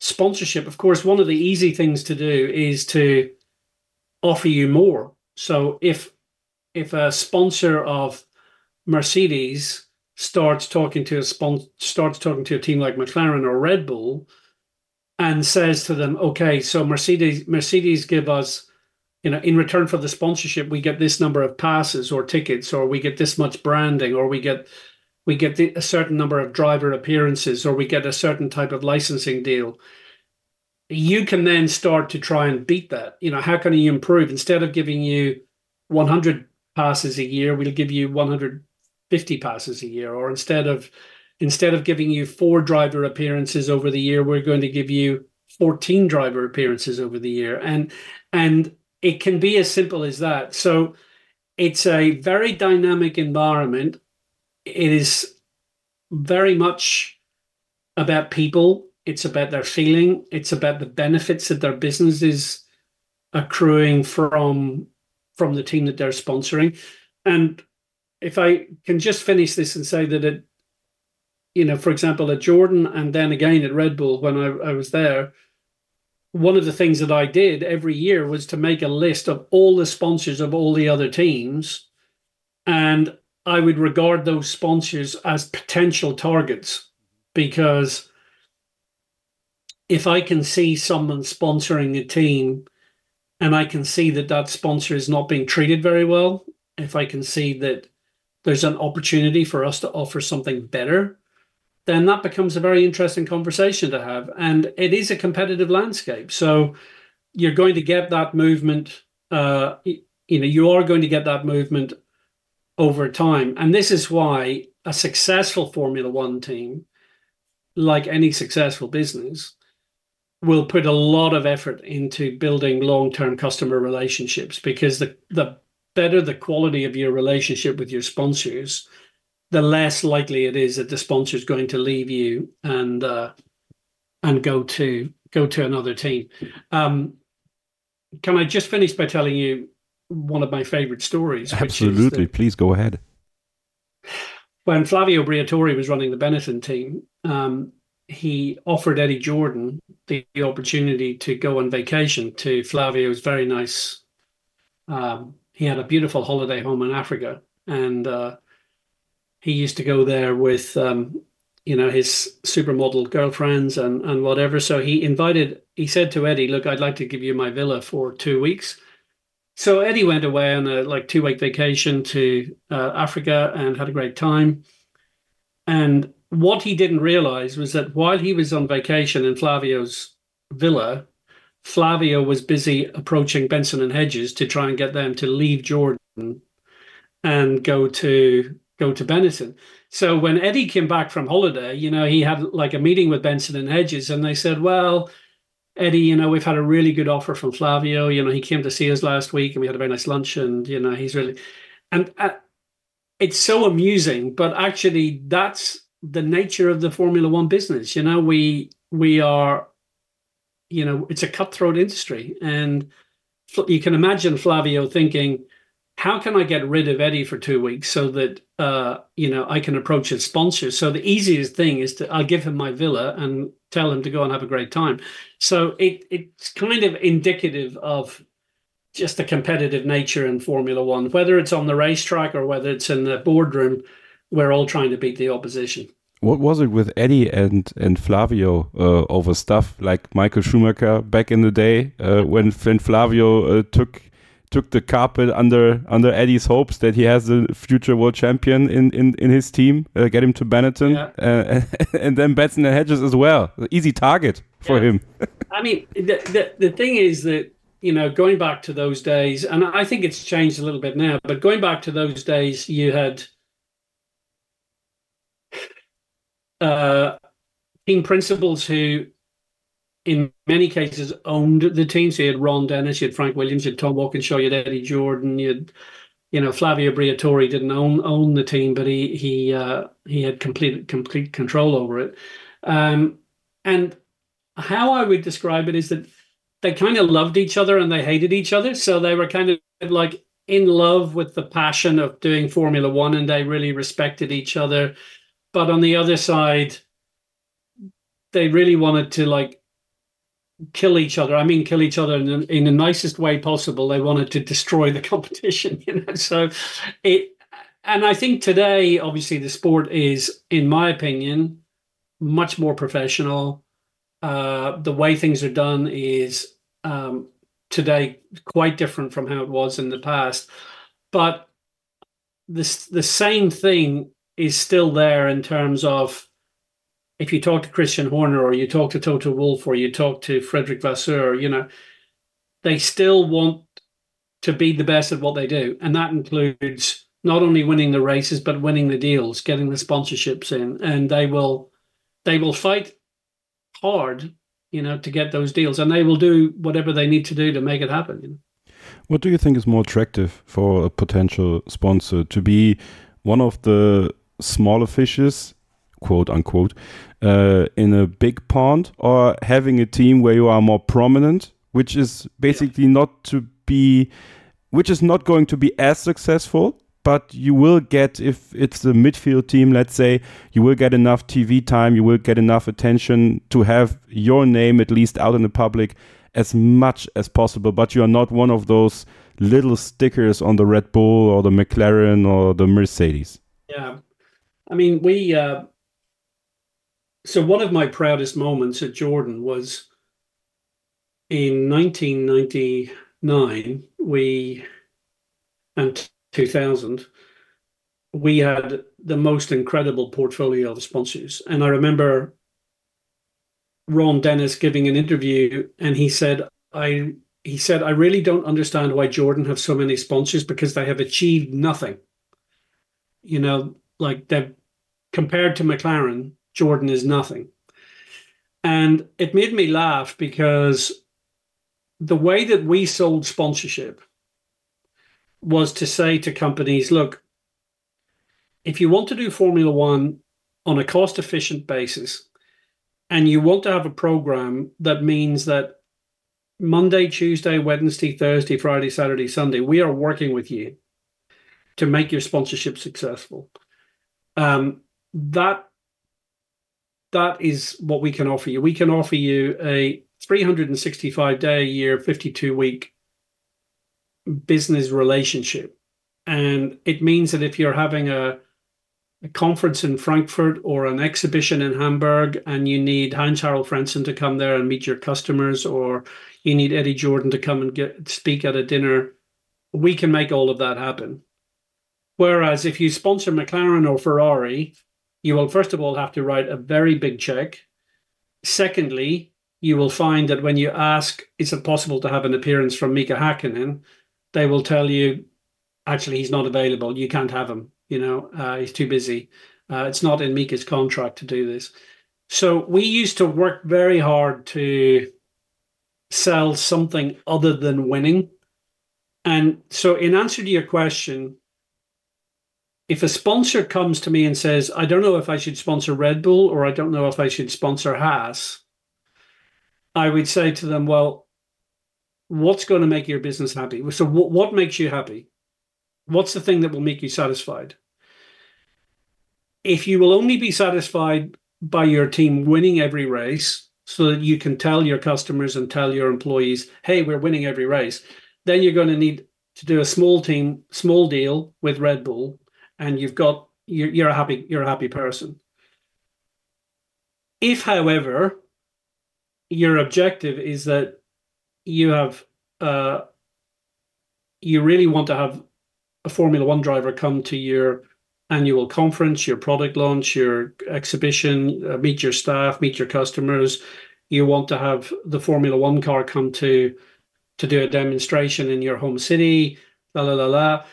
sponsorship, of course, one of the easy things to do is to offer you more. So if if a sponsor of Mercedes starts talking to a spon- starts talking to a team like McLaren or Red Bull and says to them, okay, so Mercedes Mercedes give us, you know, in return for the sponsorship, we get this number of passes or tickets, or we get this much branding, or we get we get the, a certain number of driver appearances or we get a certain type of licensing deal you can then start to try and beat that. You know how can you improve? Instead of giving you 100 passes a year we'll give you 150 passes a year. Or instead of instead of giving you four driver appearances over the year we're going to give you 14 driver appearances over the year. And and it can be as simple as that. So it's a very dynamic environment it is very much about people. It's about their feeling. It's about the benefits that their business is accruing from from the team that they're sponsoring. And if I can just finish this and say that it, you know, for example, at Jordan and then again at Red Bull when I, I was there, one of the things that I did every year was to make a list of all the sponsors of all the other teams and I would regard those sponsors as potential targets because if I can see someone sponsoring a team and I can see that that sponsor is not being treated very well, if I can see that there's an opportunity for us to offer something better, then that becomes a very interesting conversation to have. And it is a competitive landscape. So you're going to get that movement. Uh, you know, you are going to get that movement over time. And this is why a successful Formula One team, like any successful business, will put a lot of effort into building long-term customer relationships because the the better the quality of your relationship with your sponsors, the less likely it is that the sponsor is going to leave you and uh, and go to go to another team. Um, can I just finish by telling you one of my favorite stories. Absolutely. Please go ahead. When Flavio Briatore was running the Benetton team, um, he offered Eddie Jordan the, the, opportunity to go on vacation to Flavio's very nice. Um, he had a beautiful holiday home in Africa, and uh, he used to go there with, um, you know, his supermodel girlfriends and and whatever. So he invited. He said to Eddie, "Look, I'd like to give you my villa for two weeks." So Eddie went away on a like two week vacation to uh, Africa and had a great time. And what he didn't realize was that while he was on vacation in Flavio's villa, Flavio was busy approaching Benson and Hedges to try and get them to leave Jordan and go to go to Benetton. So when Eddie came back from holiday, you know, he had like a meeting with Benson and Hedges, and they said, "Well, Eddie, you know, we've had a really good offer from Flavio. You know, he came to see us last week, and we had a very nice lunch, and you know, he's really." And uh, it's so amusing, but actually, that's the nature of the Formula One business. You know, we we are, you know, it's a cutthroat industry, and you can imagine Flavio thinking, "How can I get rid of Eddie for two weeks so that uh, you know I can approach his sponsors?" So the easiest thing is to I'll give him my villa and tell him to go and have a great time. So it it's kind of indicative of just the competitive nature in Formula One, whether it's on the racetrack or whether it's in the boardroom. We're all trying to beat the opposition. What was it with Eddie and and Flavio uh, over stuff like Michael Schumacher back in the day uh, when when Flavio uh, took took the carpet under under Eddie's hopes that he has a future world champion in in, in his team, uh, get him to Benetton, yeah. uh, and then Benson and Hedges as well. Easy target for yeah. him. I mean, the, the the thing is that you know going back to those days, and I think it's changed a little bit now, but going back to those days, you had uh, team principals who, in many cases, owned the team. So you had Ron Dennis, you had Frank Williams, you had Tom Walkinshaw, you had Eddie Jordan, you had, you know, Flavio Briatore didn't own own the team, but he he uh, he had complete complete control over it. Um, and how I would describe it is that they kind of loved each other and they hated each other. So they were kind of like in love with the passion of doing Formula One, and they really respected each other but on the other side, they really wanted to like kill each other. I mean, kill each other in, in the nicest way possible. They wanted to destroy the competition, you know. So it, and I think today, obviously, the sport is, in my opinion, much more professional. Uh, the way things are done is um, today quite different from how it was in the past. But this the same thing is still there in terms of if you talk to Christian Horner or you talk to Toto Wolff or you talk to Frederick Vasseur, you know, they still want to be the best at what they do. And that includes not only winning the races, but winning the deals, getting the sponsorships in. And they will they will fight hard, you know, to get those deals. And they will do whatever they need to do to make it happen. You know? What do you think is more attractive for a potential sponsor to be one of the smaller fishes, quote unquote, uh, in a big pond, or having a team where you are more prominent, which is basically yeah. not to be, which is not going to be as successful. But you will get, if it's a midfield team, let's say, you will get enough TV time, you will get enough attention to have your name at least out in the public as much as possible. But you are not one of those little stickers on the Red Bull or the McLaren or the Mercedes. Yeah, I mean, we. Uh, so one of my proudest moments at Jordan was in 1999. We and 2000, we had the most incredible portfolio of sponsors, and I remember Ron Dennis giving an interview, and he said, "I." He said, I really don't understand why Jordan have so many sponsors because they have achieved nothing. You know, like they've compared to McLaren, Jordan is nothing. And it made me laugh because the way that we sold sponsorship was to say to companies, look, if you want to do Formula One on a cost efficient basis, and you want to have a program that means that Monday, Tuesday, Wednesday, Thursday, Friday, Saturday, Sunday, we are working with you to make your sponsorship successful um, that that is what we can offer you. We can offer you a 365 day a year, 52 week business relationship. And it means that if you're having a, a conference in Frankfurt or an exhibition in Hamburg and you need Heinz Harald Frentzen to come there and meet your customers, or you need Eddie Jordan to come and get speak at a dinner, we can make all of that happen. Whereas if you sponsor McLaren or Ferrari, you will first of all have to write a very big check. Secondly, you will find that when you ask, is it possible to have an appearance from Mika Hakkinen, they will tell you, actually, he's not available. You can't have him. You know, uh, he's too busy. Uh, it's not in Mika's contract to do this. So we used to work very hard to sell something other than winning. And so, in answer to your question, if a sponsor comes to me and says, I don't know if I should sponsor Red Bull or I don't know if I should sponsor Haas, I would say to them, well, what's going to make your business happy? So, what, what makes you happy? What's the thing that will make you satisfied? If you will only be satisfied by your team winning every race so that you can tell your customers and tell your employees, hey, we're winning every race, then you're going to need to do a small team, small deal with Red Bull, and you've got you're, you're a happy you're a happy person. If, however, your objective is that you have uh, you really want to have a Formula One driver come to your annual conference, your product launch, your exhibition, uh, meet your staff, meet your customers. You want to have the Formula One car come to to do a demonstration in your home city. La la la la.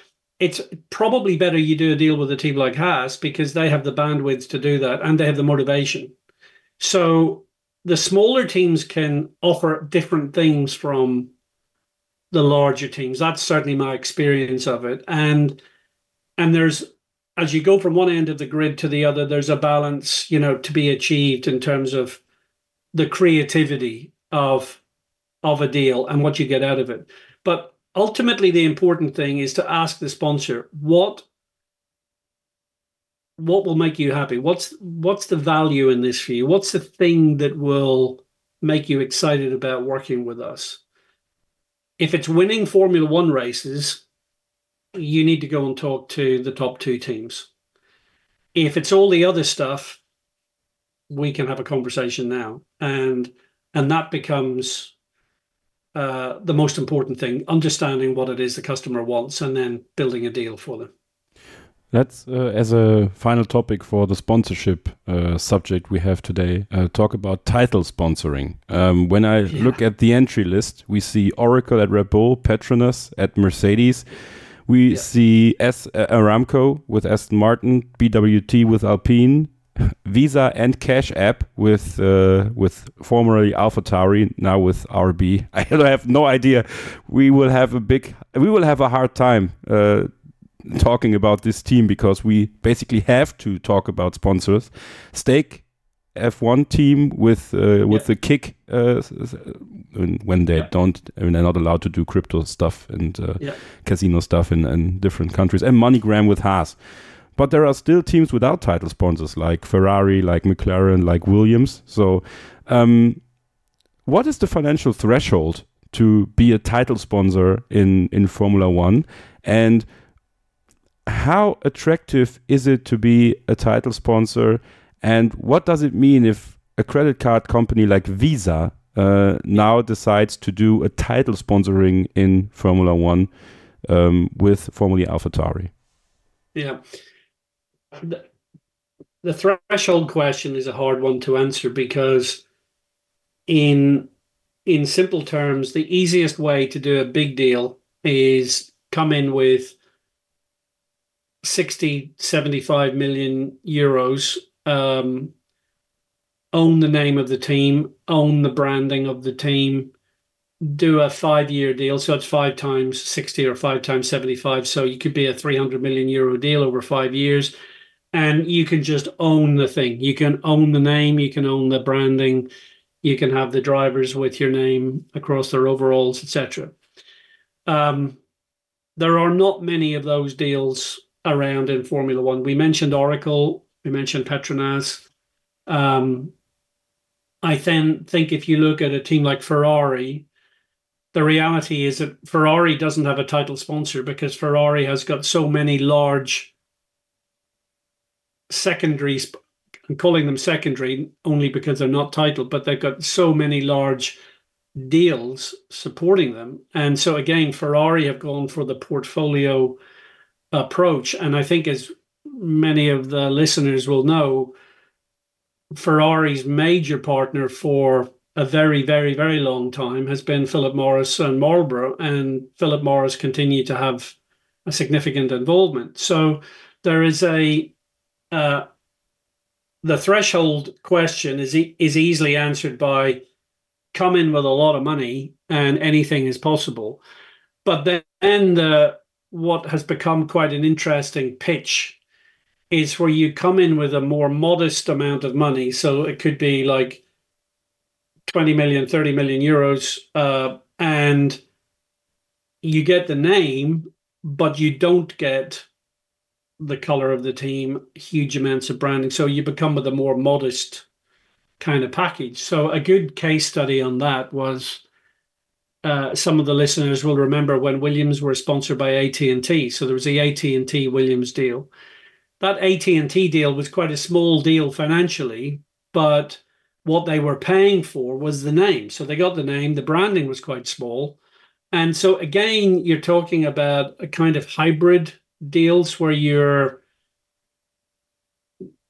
It's probably better you do a deal with a team like Haas because they have the bandwidth to do that and they have the motivation. So the smaller teams can offer different things from the larger teams. That's certainly my experience of it. And and there's as you go from one end of the grid to the other, there's a balance, you know, to be achieved in terms of the creativity of of a deal and what you get out of it. But ultimately the important thing is to ask the sponsor what what will make you happy? What's what's the value in this for you? What's the thing that will make you excited about working with us? If it's winning formula 1 races you need to go and talk to the top two teams. If it's all the other stuff we can have a conversation now. And and that becomes uh, the most important thing understanding what it is the customer wants and then building a deal for them Let's, uh, as a final topic for the sponsorship uh, subject we have today, uh, talk about title sponsoring. Um, when I yeah. look at the entry list, we see Oracle at Red Bull, Petronas at Mercedes. We yeah. see S uh, Aramco with Aston Martin, BWT with Alpine, Visa and Cash App with uh, with formerly AlphaTauri, now with RB. I have no idea. We will have a big, we will have a hard time uh, talking about this team because we basically have to talk about sponsors. Stake F1 team with uh, with yeah. the kick uh, when they yeah. don't when they're not allowed to do crypto stuff and uh, yeah. casino stuff in, in different countries and MoneyGram with Haas. But there are still teams without title sponsors like Ferrari, like McLaren, like Williams. So, um, what is the financial threshold to be a title sponsor in in Formula One? And how attractive is it to be a title sponsor? And what does it mean if a credit card company like Visa uh, now decides to do a title sponsoring in Formula One um, with formerly AlphaTauri? Yeah. The, the threshold question is a hard one to answer because in in simple terms, the easiest way to do a big deal is come in with 60, 75 million euros, um, own the name of the team, own the branding of the team, do a five year deal. So it's five times 60 or five times 75. So you could be a 300 million euro deal over five years. And you can just own the thing. You can own the name, you can own the branding, you can have the drivers with your name across their overalls, etc. Um, there are not many of those deals around in Formula One. We mentioned Oracle, we mentioned Petronas. Um, I then think if you look at a team like Ferrari, the reality is that Ferrari doesn't have a title sponsor because Ferrari has got so many large secondary. I'm calling them secondary only because they're not titled, but they've got so many large deals supporting them. And so again, Ferrari have gone for the portfolio approach. And I think as many of the listeners will know, Ferrari's major partner for a very, very, very long time has been Philip Morris and Marlboro, and Philip Morris continued to have a significant involvement. So there is a uh, the threshold question is e- is easily answered by come in with a lot of money and anything is possible. But then the what has become quite an interesting pitch is where you come in with a more modest amount of money. So it could be like 20 million, 30 million euros, uh, and you get the name, but you don't get the color of the team, huge amounts of branding. So you become with a more modest kind of package. So a good case study on that was uh, some of the listeners will remember when Williams were sponsored by AT and T. So there was the AT and T Williams deal. That AT and T deal was quite a small deal financially, but what they were paying for was the name. So they got the name. The branding was quite small, and so again, you're talking about a kind of hybrid deals where you're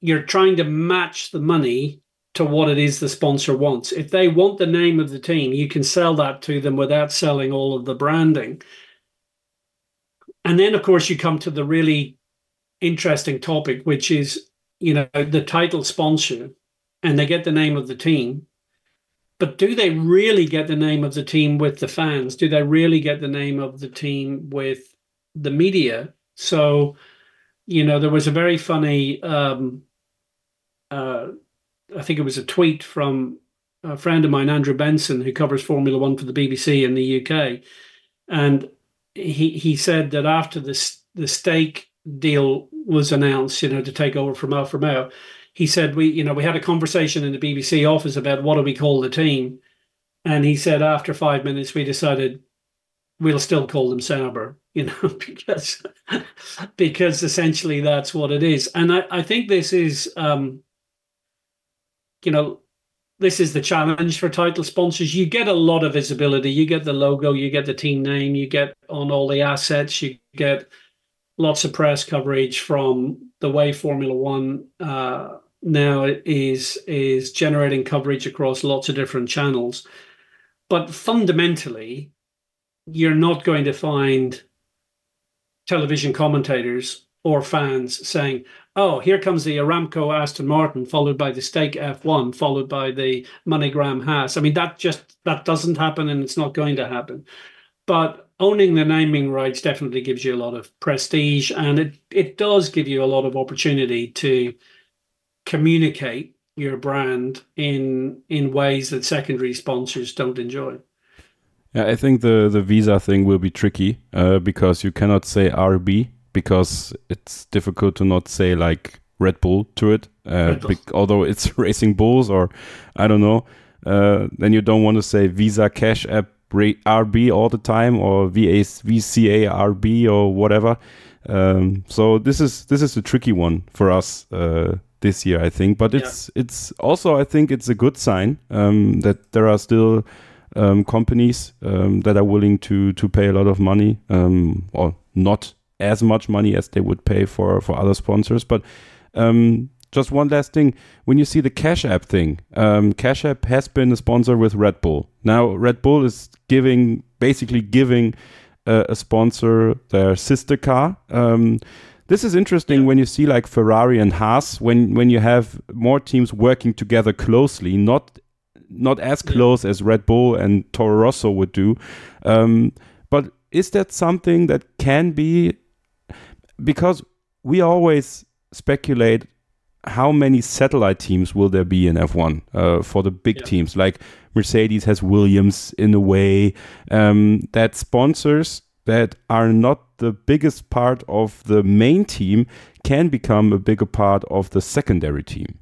you're trying to match the money to what it is the sponsor wants. If they want the name of the team, you can sell that to them without selling all of the branding. And then, of course, you come to the really interesting topic, which is, you know, the title sponsor, and they get the name of the team. But do they really get the name of the team with the fans? Do they really get the name of the team with the media? So, you know, there was a very funny um, uh, I think it was a tweet from a friend of mine, Andrew Benson, who covers Formula One for the BBC in the UK, and he he said that after the the Stake deal was announced, you know, to take over from Alfa Romeo, he said we you know we had a conversation in the BBC office about what do we call the team, and he said after five minutes we decided we'll still call them Sauber, you know, because because essentially that's what it is, and I I think this is. Um, you know, this is the challenge for title sponsors. You get a lot of visibility. You get the logo, you get the team name, you get on all the assets, you get lots of press coverage from the way Formula One uh, now is is generating coverage across lots of different channels. But fundamentally, you're not going to find television commentators or fans saying, oh, here comes the Aramco Aston Martin, followed by the Stake F1, followed by the MoneyGram Haas. I mean, that just that doesn't happen, and it's not going to happen. But owning the naming rights definitely gives you a lot of prestige, and it it does give you a lot of opportunity to communicate your brand in in ways that secondary sponsors don't enjoy. Yeah, I think the the Visa thing will be tricky uh, because you cannot say RB because it's difficult to not say like Red Bull to it, uh, Bull. although it's Racing Bulls or I don't know. Uh, then you don't want to say Visa Cash App RB all the time or VA, VCA RB or whatever. Um, so this is this is a tricky one for us uh, this year, I think. But it's yeah. it's also I think it's a good sign um, that there are still um, companies um, that are willing to to pay a lot of money um, or not as much money as they would pay for for other sponsors. But um, just one last thing: when you see the Cash App thing, um, Cash App has been a sponsor with Red Bull. Now Red Bull is giving basically giving uh, a sponsor their sister car. Um, this is interesting yeah. when you see like Ferrari and Haas when when you have more teams working together closely, not not as close yeah. as Red Bull and Toro Rosso would do. Um, but is that something that can be because we always speculate how many satellite teams will there be in F1 uh, for the big yeah. teams? Like Mercedes has Williams in a way um, that sponsors that are not the biggest part of the main team can become a bigger part of the secondary team.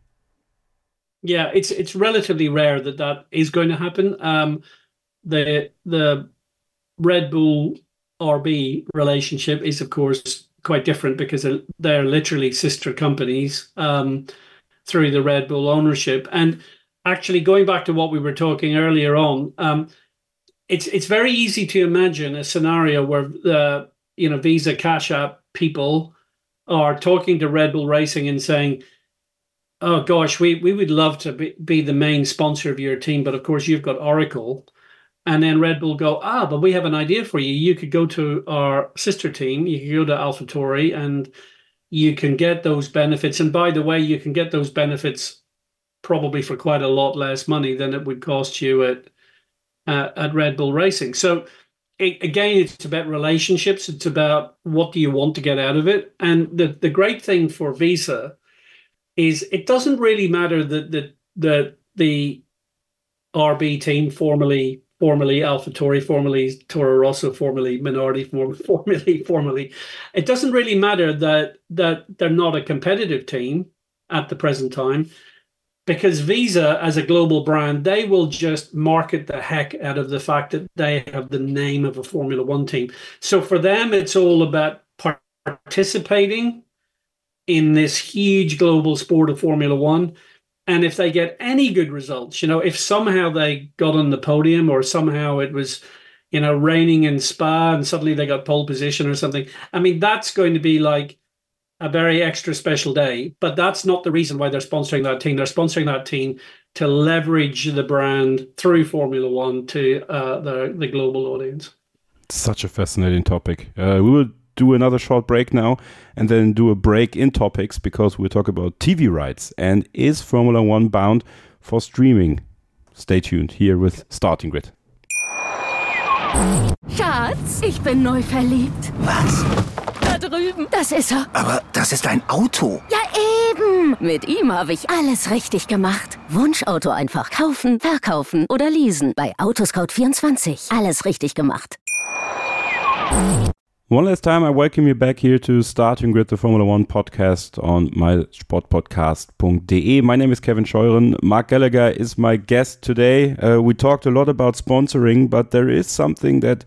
Yeah, it's it's relatively rare that that is going to happen. Um, the the Red Bull RB relationship is, of course, quite different because they're literally sister companies um, through the Red Bull ownership. And actually, going back to what we were talking earlier on, um, it's it's very easy to imagine a scenario where the you know Visa Cash App people are talking to Red Bull Racing and saying, "Oh gosh, we we would love to be, be the main sponsor of your team, but of course you've got Oracle." And then Red Bull go, "Ah, but we have an idea for you. You could go to our sister team. You could go to AlphaTauri, and you can get those benefits. And by the way, you can get those benefits probably for quite a lot less money than it would cost you at uh, at Red Bull Racing." So it, again, it's about relationships. It's about what do you want to get out of it. And the the great thing for Visa is it doesn't really matter that the the the RB team formerly formerly AlphaTauri, formerly Toro Rosso, formerly Minardi, formerly formerly. It doesn't really matter that that they're not a competitive team at the present time because Visa, as a global brand, they will just market the heck out of the fact that they have the name of a Formula One team. So for them, it's all about participating in this huge global sport of Formula One. And if they get any good results, you know, if somehow they got on the podium or somehow it was, you know, raining in Spa and suddenly they got pole position or something, I mean, that's going to be like a very extra special day. But that's not the reason why they're sponsoring that team. They're sponsoring that team to leverage the brand through Formula One to uh, the the global audience. Such a fascinating topic. Uh, we will do another short break now and then do a break in topics because we'll talk about TV rights and is Formula One bound for streaming? Stay tuned here with Starting Grid. Schatz, ich bin neu verliebt. Was? Da drüben. Das ist er. Aber das ist ein Auto. Ja, eben. Mit ihm habe ich alles richtig gemacht. Wunschauto einfach kaufen, verkaufen oder leasen. Bei Autoscout24. Alles richtig gemacht. One last time, I welcome you back here to Starting Grid, the Formula One podcast on mysportpodcast.de. My name is Kevin Scheuren. Mark Gallagher is my guest today. Uh, we talked a lot about sponsoring, but there is something that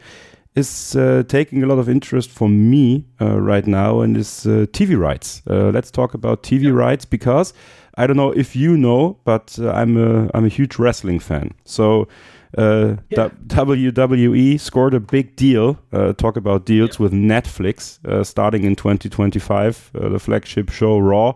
is uh, taking a lot of interest for me uh, right now and is uh, TV rights. Uh, let's talk about TV yeah. rights because I don't know if you know, but uh, I'm a I'm a huge wrestling fan. So uh, yeah. WWE scored a big deal. Uh, talk about deals yeah. with Netflix uh, starting in 2025. Uh, the flagship show Raw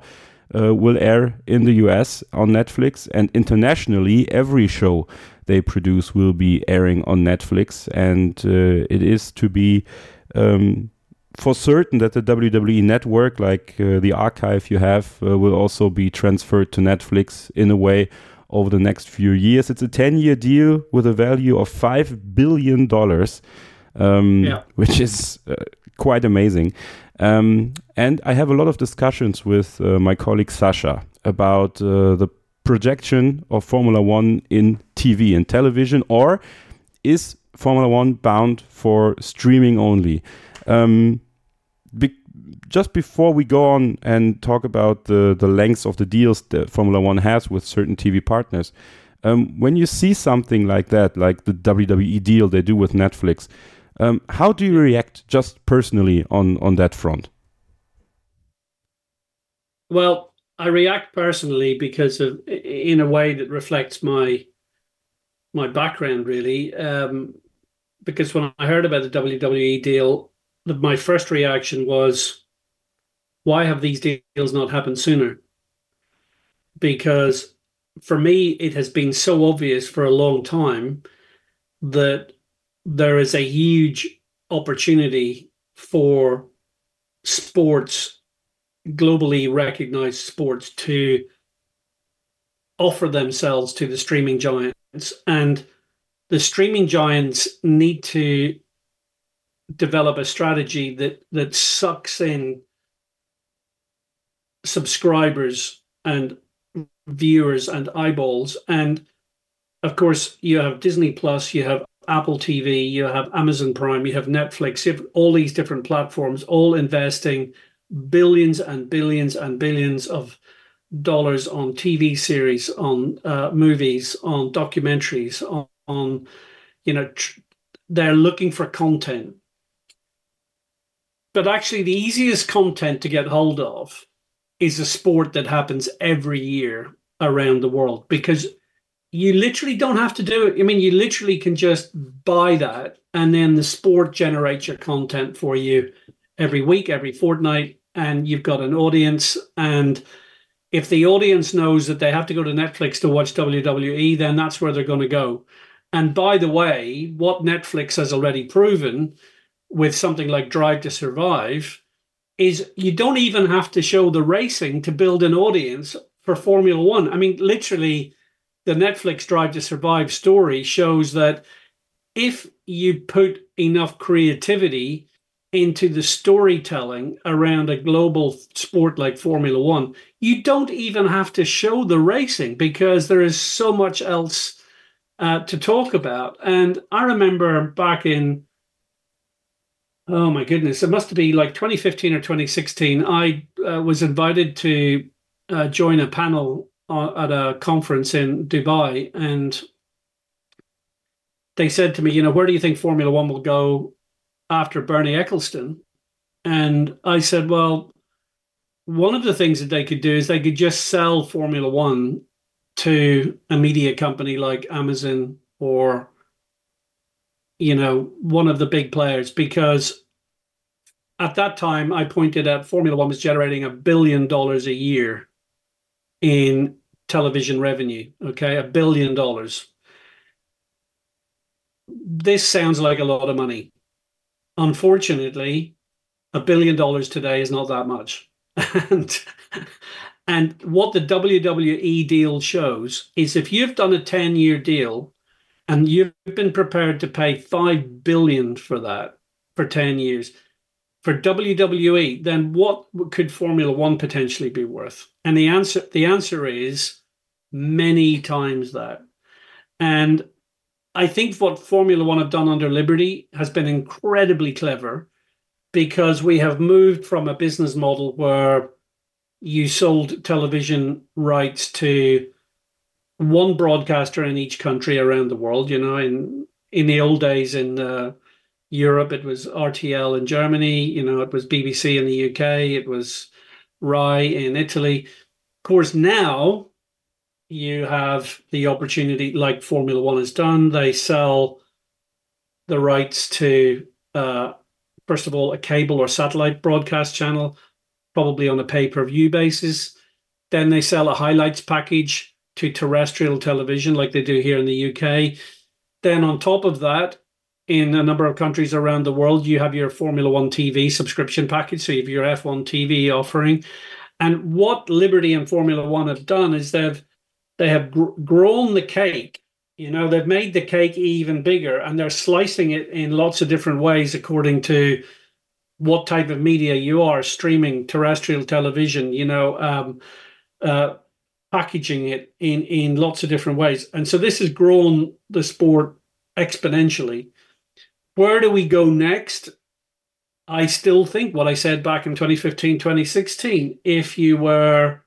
uh, will air in the US on Netflix, and internationally, every show they produce will be airing on Netflix. And it is to be um, for certain that the WWE network, like the archive you have, will also be transferred to Netflix in a way over the next few years. It's a 10 year deal with a value of $5 billion, um, yeah. which is uh, quite amazing. Um, and I have a lot of discussions with uh, my colleague Sasha about uh, the projection of Formula One in TV and television, or is Formula One bound for streaming only? Um, just before we go on and talk about the the lengths of the deals that Formula One has with certain TV partners, um, when you see something like that, like the WWE deal they do with Netflix, um, how do you react just personally on on that front? Well, I react personally because of in a way that reflects my my background really. Um, because when I heard about the WWE deal, my first reaction was why have these deals not happened sooner? Because for me, it has been so obvious for a long time that there is a huge opportunity for sports, globally recognized sports, to offer themselves to the streaming giants. And the streaming giants need to develop a strategy that that sucks in subscribers and viewers and eyeballs. And of course, you have Disney Plus, you have Apple TV, you have Amazon Prime, you have Netflix, you have all these different platforms, all investing billions and billions and billions of dollars on TV series, on uh, movies, on documentaries, on, on you know, tr- they're looking for content. But actually, the easiest content to get hold of is a sport that happens every year around the world because you literally don't have to do it. I mean, you literally can just buy that and then the sport generates your content for you every week, every fortnight, and you've got an audience and if the audience knows that they have to go to Netflix to watch WWE, then that's where they're going to go. And by the way, what Netflix has already proven with something like Drive to Survive is you don't even have to show the racing to build an audience for Formula One. I mean, literally, the Netflix Drive to Survive story shows that if you put enough creativity into the storytelling around a global sport like Formula One, you don't even have to show the racing because there is so much else uh, to talk about. And I remember back in, oh my goodness, it must be like 2015 or 2016, I uh, was invited to uh, join a panel at a conference in Dubai. And they said to me, you know, where do you think Formula One will go after Bernie Ecclestone. And I said, well, one of the things that they could do is they could just sell Formula One to a media company like Amazon or, you know, one of the big players. Because at that time, I pointed out Formula One was generating a billion dollars a year in television revenue. Okay, a billion dollars. This sounds like a lot of money unfortunately, a billion dollars today is not that much. and and what the WWE deal shows is if you've done a 10 year deal and you've been prepared to pay 5 billion for that for 10 years. For WWE then what could Formula 1 potentially be worth? And the answer the answer is many times that. And I think what Formula One have done under Liberty has been incredibly clever because we have moved from a business model where you sold television rights to one broadcaster in each country around the world. You know, in in the old days in uh, Europe, it was RTL in Germany. You know, it was BBC in the UK. It was Rai in Italy. Of course, now you have the opportunity, like Formula One has done, they sell the rights to, uh, first of all, a cable or satellite broadcast channel, probably on a pay per view basis. Then they sell a highlights package to terrestrial television, like they do here in the UK. Then, on top of that, in a number of countries around the world, you have your Formula One TV subscription package. So you have your F1 TV offering. And what Liberty and Formula One have done is they've they have gr- grown the cake. You know, they've made the cake even bigger and they're slicing it in lots of different ways according to what type of media you are streaming, terrestrial television, you know, um, uh, packaging it in, in lots of different ways. And so this has grown the sport exponentially. Where do we go next? I still think what I said back in 2015, 2016. If you were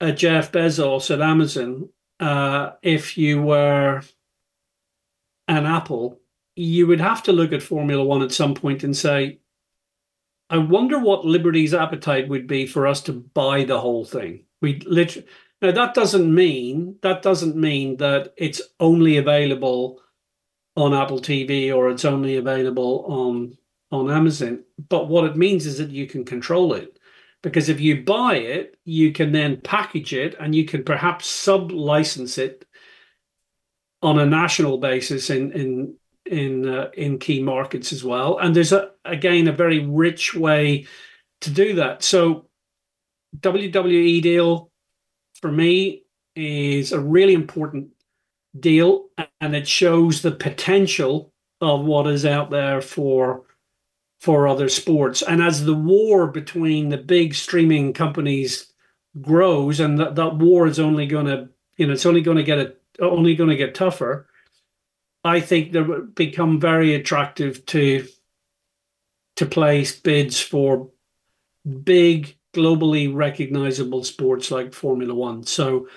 a Jeff Bezos at Amazon, uh, if you were an Apple, you would have to look at Formula One at some point and say, I wonder what Liberty's appetite would be for us to buy the whole thing. We literally now that doesn't mean that doesn't mean that it's only available on Apple TV or it's only available on on Amazon. But what it means is that you can control it because if you buy it, you can then package it and you can perhaps sub license it on a national basis in in in uh, in key markets as well. And there's a again a very rich way to do that. So WWE deal for me is a really important deal and it shows the potential of what is out there for for other sports. And as the war between the big streaming companies grows, and that, that war is only going to, you know, it's only going to get it, only going to get tougher. I think they become very attractive to to place bids for big, globally recognizable sports like Formula One. So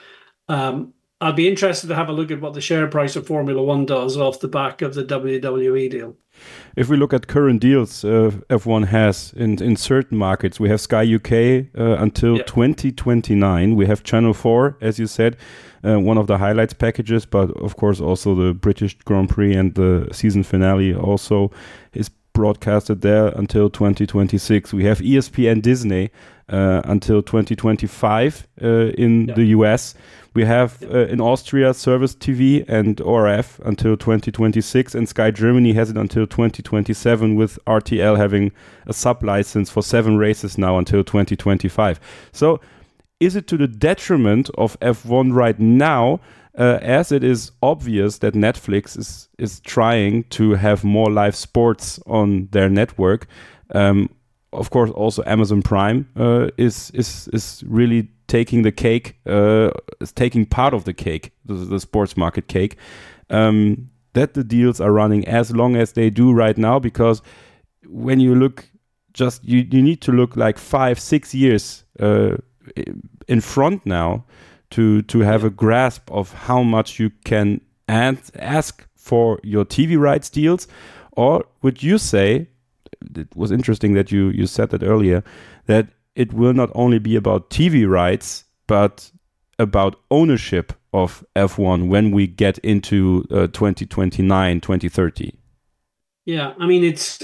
um, I'd be interested to have a look at what the share price of Formula One does off the back of the WWE deal. If we look at current deals uh, F1 has in, in certain markets, we have Sky UK uh, until yeah. 2029. We have Channel 4, as you said, uh, one of the highlights packages, but of course also the British Grand Prix and the season finale also is broadcasted there until 2026. We have ESPN Disney until 2025 uh, in Yeah. the US. We have uh, in Austria Servus TV and ORF until 2026, and Sky Germany has it until 2027, with RTL having a sub license for seven races now until 2025. So, is it to the detriment of F1 right now? Uh, as it is obvious that Netflix is is trying to have more live sports on their network. Um, of course, also Amazon Prime uh, is is is really taking the cake, uh, is taking part of the cake, the, the sports market cake. Um, that the deals are running as long as they do right now, because when you look, just you you need to look like five six years uh, in front now to to have a grasp of how much you can and ask for your TV rights deals, or would you say it was interesting that you you said that earlier that it will not only be about TV rights but about ownership of F1 when we get into uh, 2029 2030 Yeah, I mean it's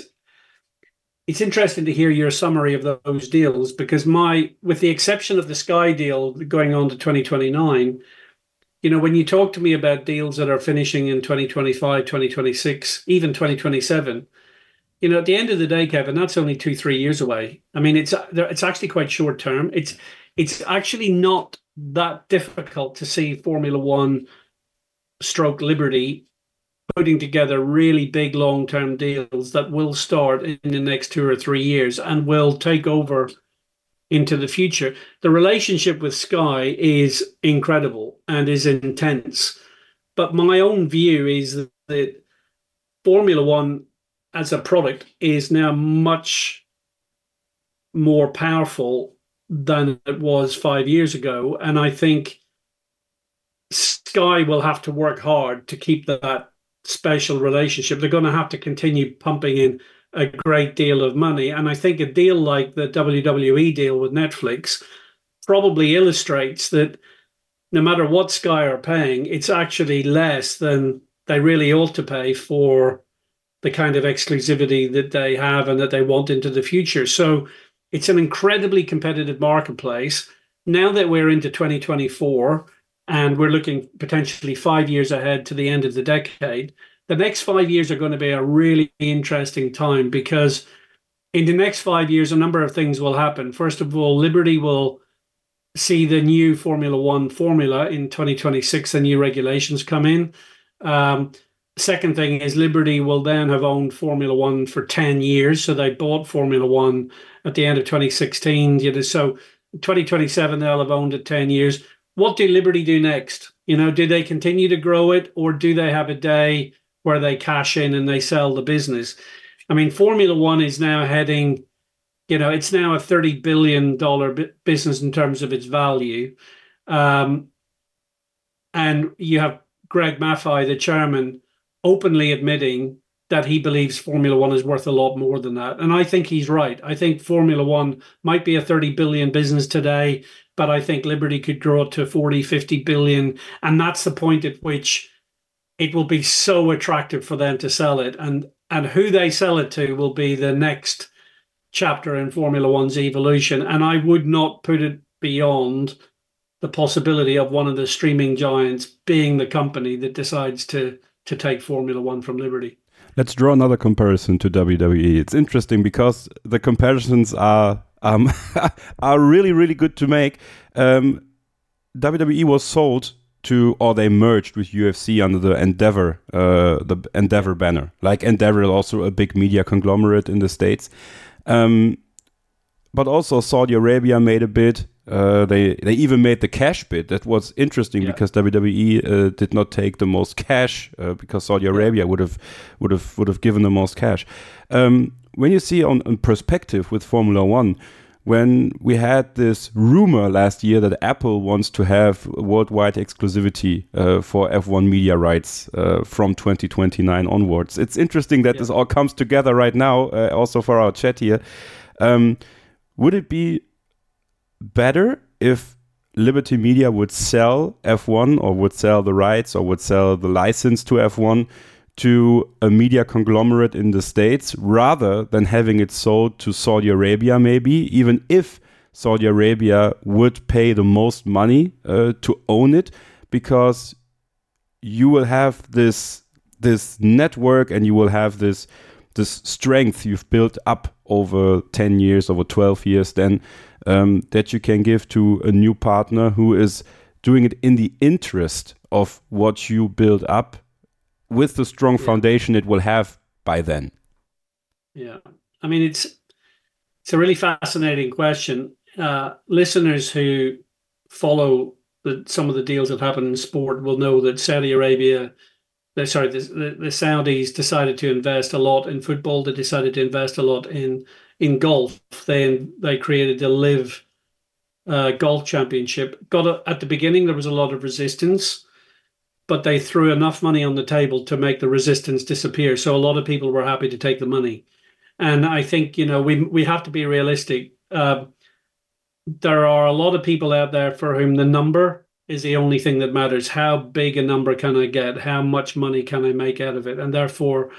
it's interesting to hear your summary of those deals because my with the exception of the Sky deal going on to 2029, you know, when you talk to me about deals that are finishing in 2025, 2026, even 2027, you know, at the end of the day, Kevin, that's only 2-3 years away. I mean, it's it's actually quite short term. It's it's actually not that difficult to see Formula 1 stroke Liberty putting together really big long term deals that will start in the next two or three years and will take over into the future. The relationship with Sky is incredible and is intense. But my own view is that Formula One as a product is now much more powerful than it was five years ago. And I think Sky will have to work hard to keep that special relationship. They're going to have to continue pumping in a great deal of money. And I think a deal like the WWE deal with Netflix probably illustrates that no matter what Sky are paying, it's actually less than they really ought to pay for the kind of exclusivity that they have and that they want into the future. So it's an incredibly competitive marketplace. Now that we're into 2024, and we're looking potentially five years ahead to the end of the decade. The next five years are going to be a really interesting time because in the next five years, a number of things will happen. First of all, Liberty will see the new Formula One formula in 2026, the new regulations come in. Um, second thing is Liberty will then have owned Formula One for 10 years. So they bought Formula One at the end of 2016. You know, so 2027, they'll have owned it 10 years what do Liberty do next? You know, do they continue to grow it or do they have a day where they cash in and they sell the business? I mean, Formula One is now heading, you know, it's now a $30 billion business in terms of its value. Um, and you have Greg Maffei, the chairman, openly admitting that he believes Formula One is worth a lot more than that. And I think he's right. I think Formula One might be a 30 billion business today, but I think Liberty could grow it to 40, 50 billion. And that's the point at which it will be so attractive for them to sell it. And and who they sell it to will be the next chapter in Formula One's evolution. And I would not put it beyond the possibility of one of the streaming giants being the company that decides to to take Formula One from Liberty. Let's draw another comparison to WWE. It's interesting because the comparisons are um, are really really good to make. Um, WWE was sold to, or they merged with UFC under the Endeavor, uh, the Endeavor banner. Like Endeavor is also a big media conglomerate in the states. Um, but also Saudi Arabia made a bid. Uh, they they even made the cash bid. That was interesting Yeah. because WWE uh, did not take the most cash uh, because Saudi Arabia would have would have would have given the most cash. Um, when you see on, on perspective with Formula One, when we had this rumor last year that Apple wants to have worldwide exclusivity uh, for F1 media rights uh, from 2029 onwards, it's interesting that Yeah. this all comes together right now. Uh, also for our chat here, um, would it be better if Liberty Media would sell F1 or would sell the rights or would sell the license to F1 to a media conglomerate in the States rather than having it sold to Saudi Arabia, maybe, even if Saudi Arabia would pay the most money uh, to own it, because you will have this this network and you will have this this strength you've built up over 10 years over 12 years then um, that you can give to a new partner who is doing it in the interest of what you build up with the strong Yeah. foundation it will have by then Yeah, I mean it's it's a really fascinating question. Uh, listeners who follow the, some of the deals that happen in sport will know that Saudi Arabia, they, sorry, the, the, the Saudis decided to invest a lot in football. They decided to invest a lot in in golf. They they created the LIV uh, Golf Championship. Got a, at the beginning there was a lot of resistance but they threw enough money on the table to make the resistance disappear. So a lot of people were happy to take the money. And I think you know we we have to be realistic. Uh, there are a lot of people out there for whom the number is the only thing that matters. How big a number can I get? How much money can I make out of it? And therefore,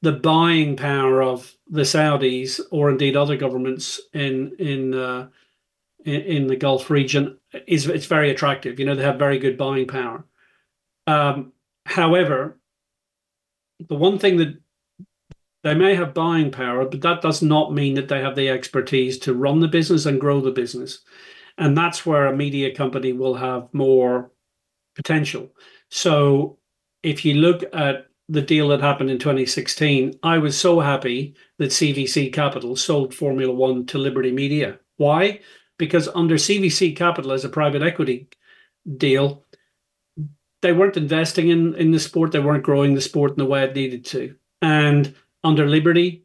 the buying power of the Saudis or indeed other governments in in uh, in, in the Gulf region is it's very attractive. You know, they have very good buying power. Um, however, the one thing that they may have buying power, but that does not mean that they have the expertise to run the business and grow the business. And that's where a media company will have more potential. So if you look at the deal that happened in 2016, I was so happy that CVC Capital sold Formula One to Liberty Media. Why? Because under CVC Capital as a private equity deal, they weren't investing in in the sport. They weren't growing the sport in the way it needed to. And under Liberty,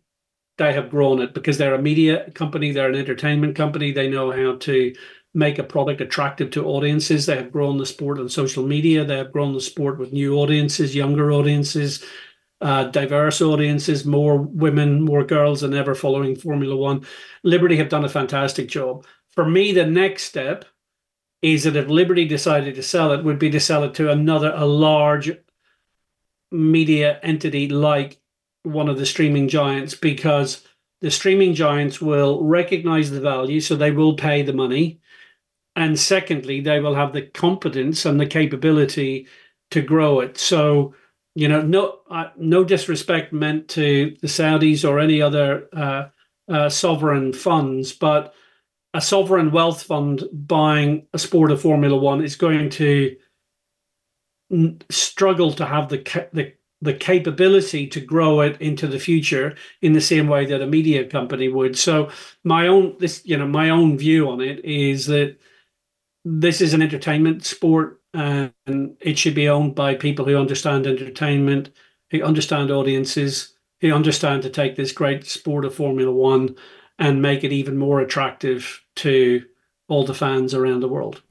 they have grown it because they're a media company, they're an entertainment company. They know how to make a product attractive to audiences. They have grown the sport on social media. They have grown the sport with new audiences, younger audiences, uh, diverse audiences, more women, more girls than ever following Formula One. Liberty have done a fantastic job. For me, the next step is that if Liberty decided to sell it, would be to sell it to another, a large media entity like one of the streaming giants, because the streaming giants will recognize the value, so they will pay the money. And secondly, they will have the competence and the capability to grow it. So, you know, no, uh, no disrespect meant to the Saudis or any other uh, uh, sovereign funds, but a sovereign wealth fund buying a sport of Formula One is going to n- struggle to have the ca- the the capability to grow it into the future in the same way that a media company would. So my own this you know my own view on it is that this is an entertainment sport and it should be owned by people who understand entertainment, who understand audiences, who understand to take this great sport of Formula One and make it even more attractive to all the fans around the world.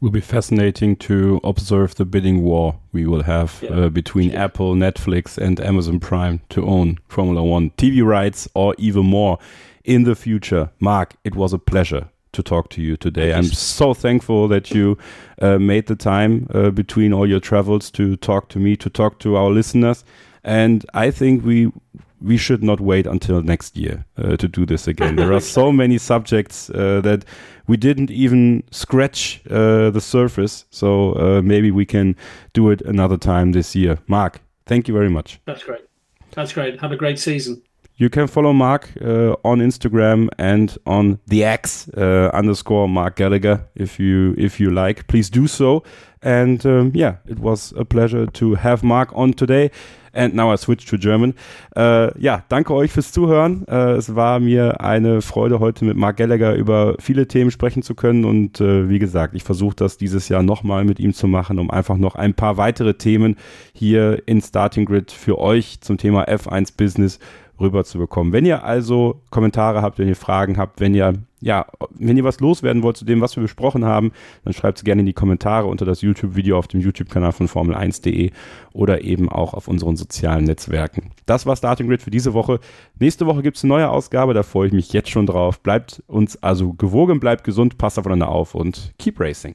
will be fascinating to observe the bidding war we will have Yeah. uh, between Yeah. Apple, Netflix, and Amazon Prime to own Formula One TV rights or even more in the future. Mark, it was a pleasure to talk to you today. I'm so thankful that you uh, made the time uh, between all your travels to talk to me, to talk to our listeners. And I think we we should not wait until next year uh, to do this again. There are so many subjects uh, that we didn't even scratch uh, the surface. So uh, maybe we can do it another time this year. Mark, thank you very much. That's great. That's great. Have a great season. You can follow Mark uh, on Instagram and on the X uh, underscore Mark Gallagher if you if you like. Please do so. And um, yeah, it was a pleasure to have Mark on today. And now I switch to German. Äh, ja, danke euch fürs Zuhören. Äh, es war mir eine Freude, heute mit Mark Gallagher über viele Themen sprechen zu können. Und äh, wie gesagt, ich versuche das dieses Jahr nochmal mit ihm zu machen, um einfach noch ein paar weitere Themen hier in Starting Grid für euch zum Thema F1 Business rüber zu bekommen. Wenn ihr also Kommentare habt, wenn ihr Fragen habt, wenn ihr ja, wenn ihr was loswerden wollt zu dem, was wir besprochen haben, dann schreibt es gerne in die Kommentare unter das YouTube-Video auf dem YouTube-Kanal von Formel1.de oder eben auch auf unseren sozialen Netzwerken. Das war Starting Grid für diese Woche. Nächste Woche gibt es eine neue Ausgabe, da freue ich mich jetzt schon drauf. Bleibt uns also gewogen, bleibt gesund, passt aufeinander auf und keep racing.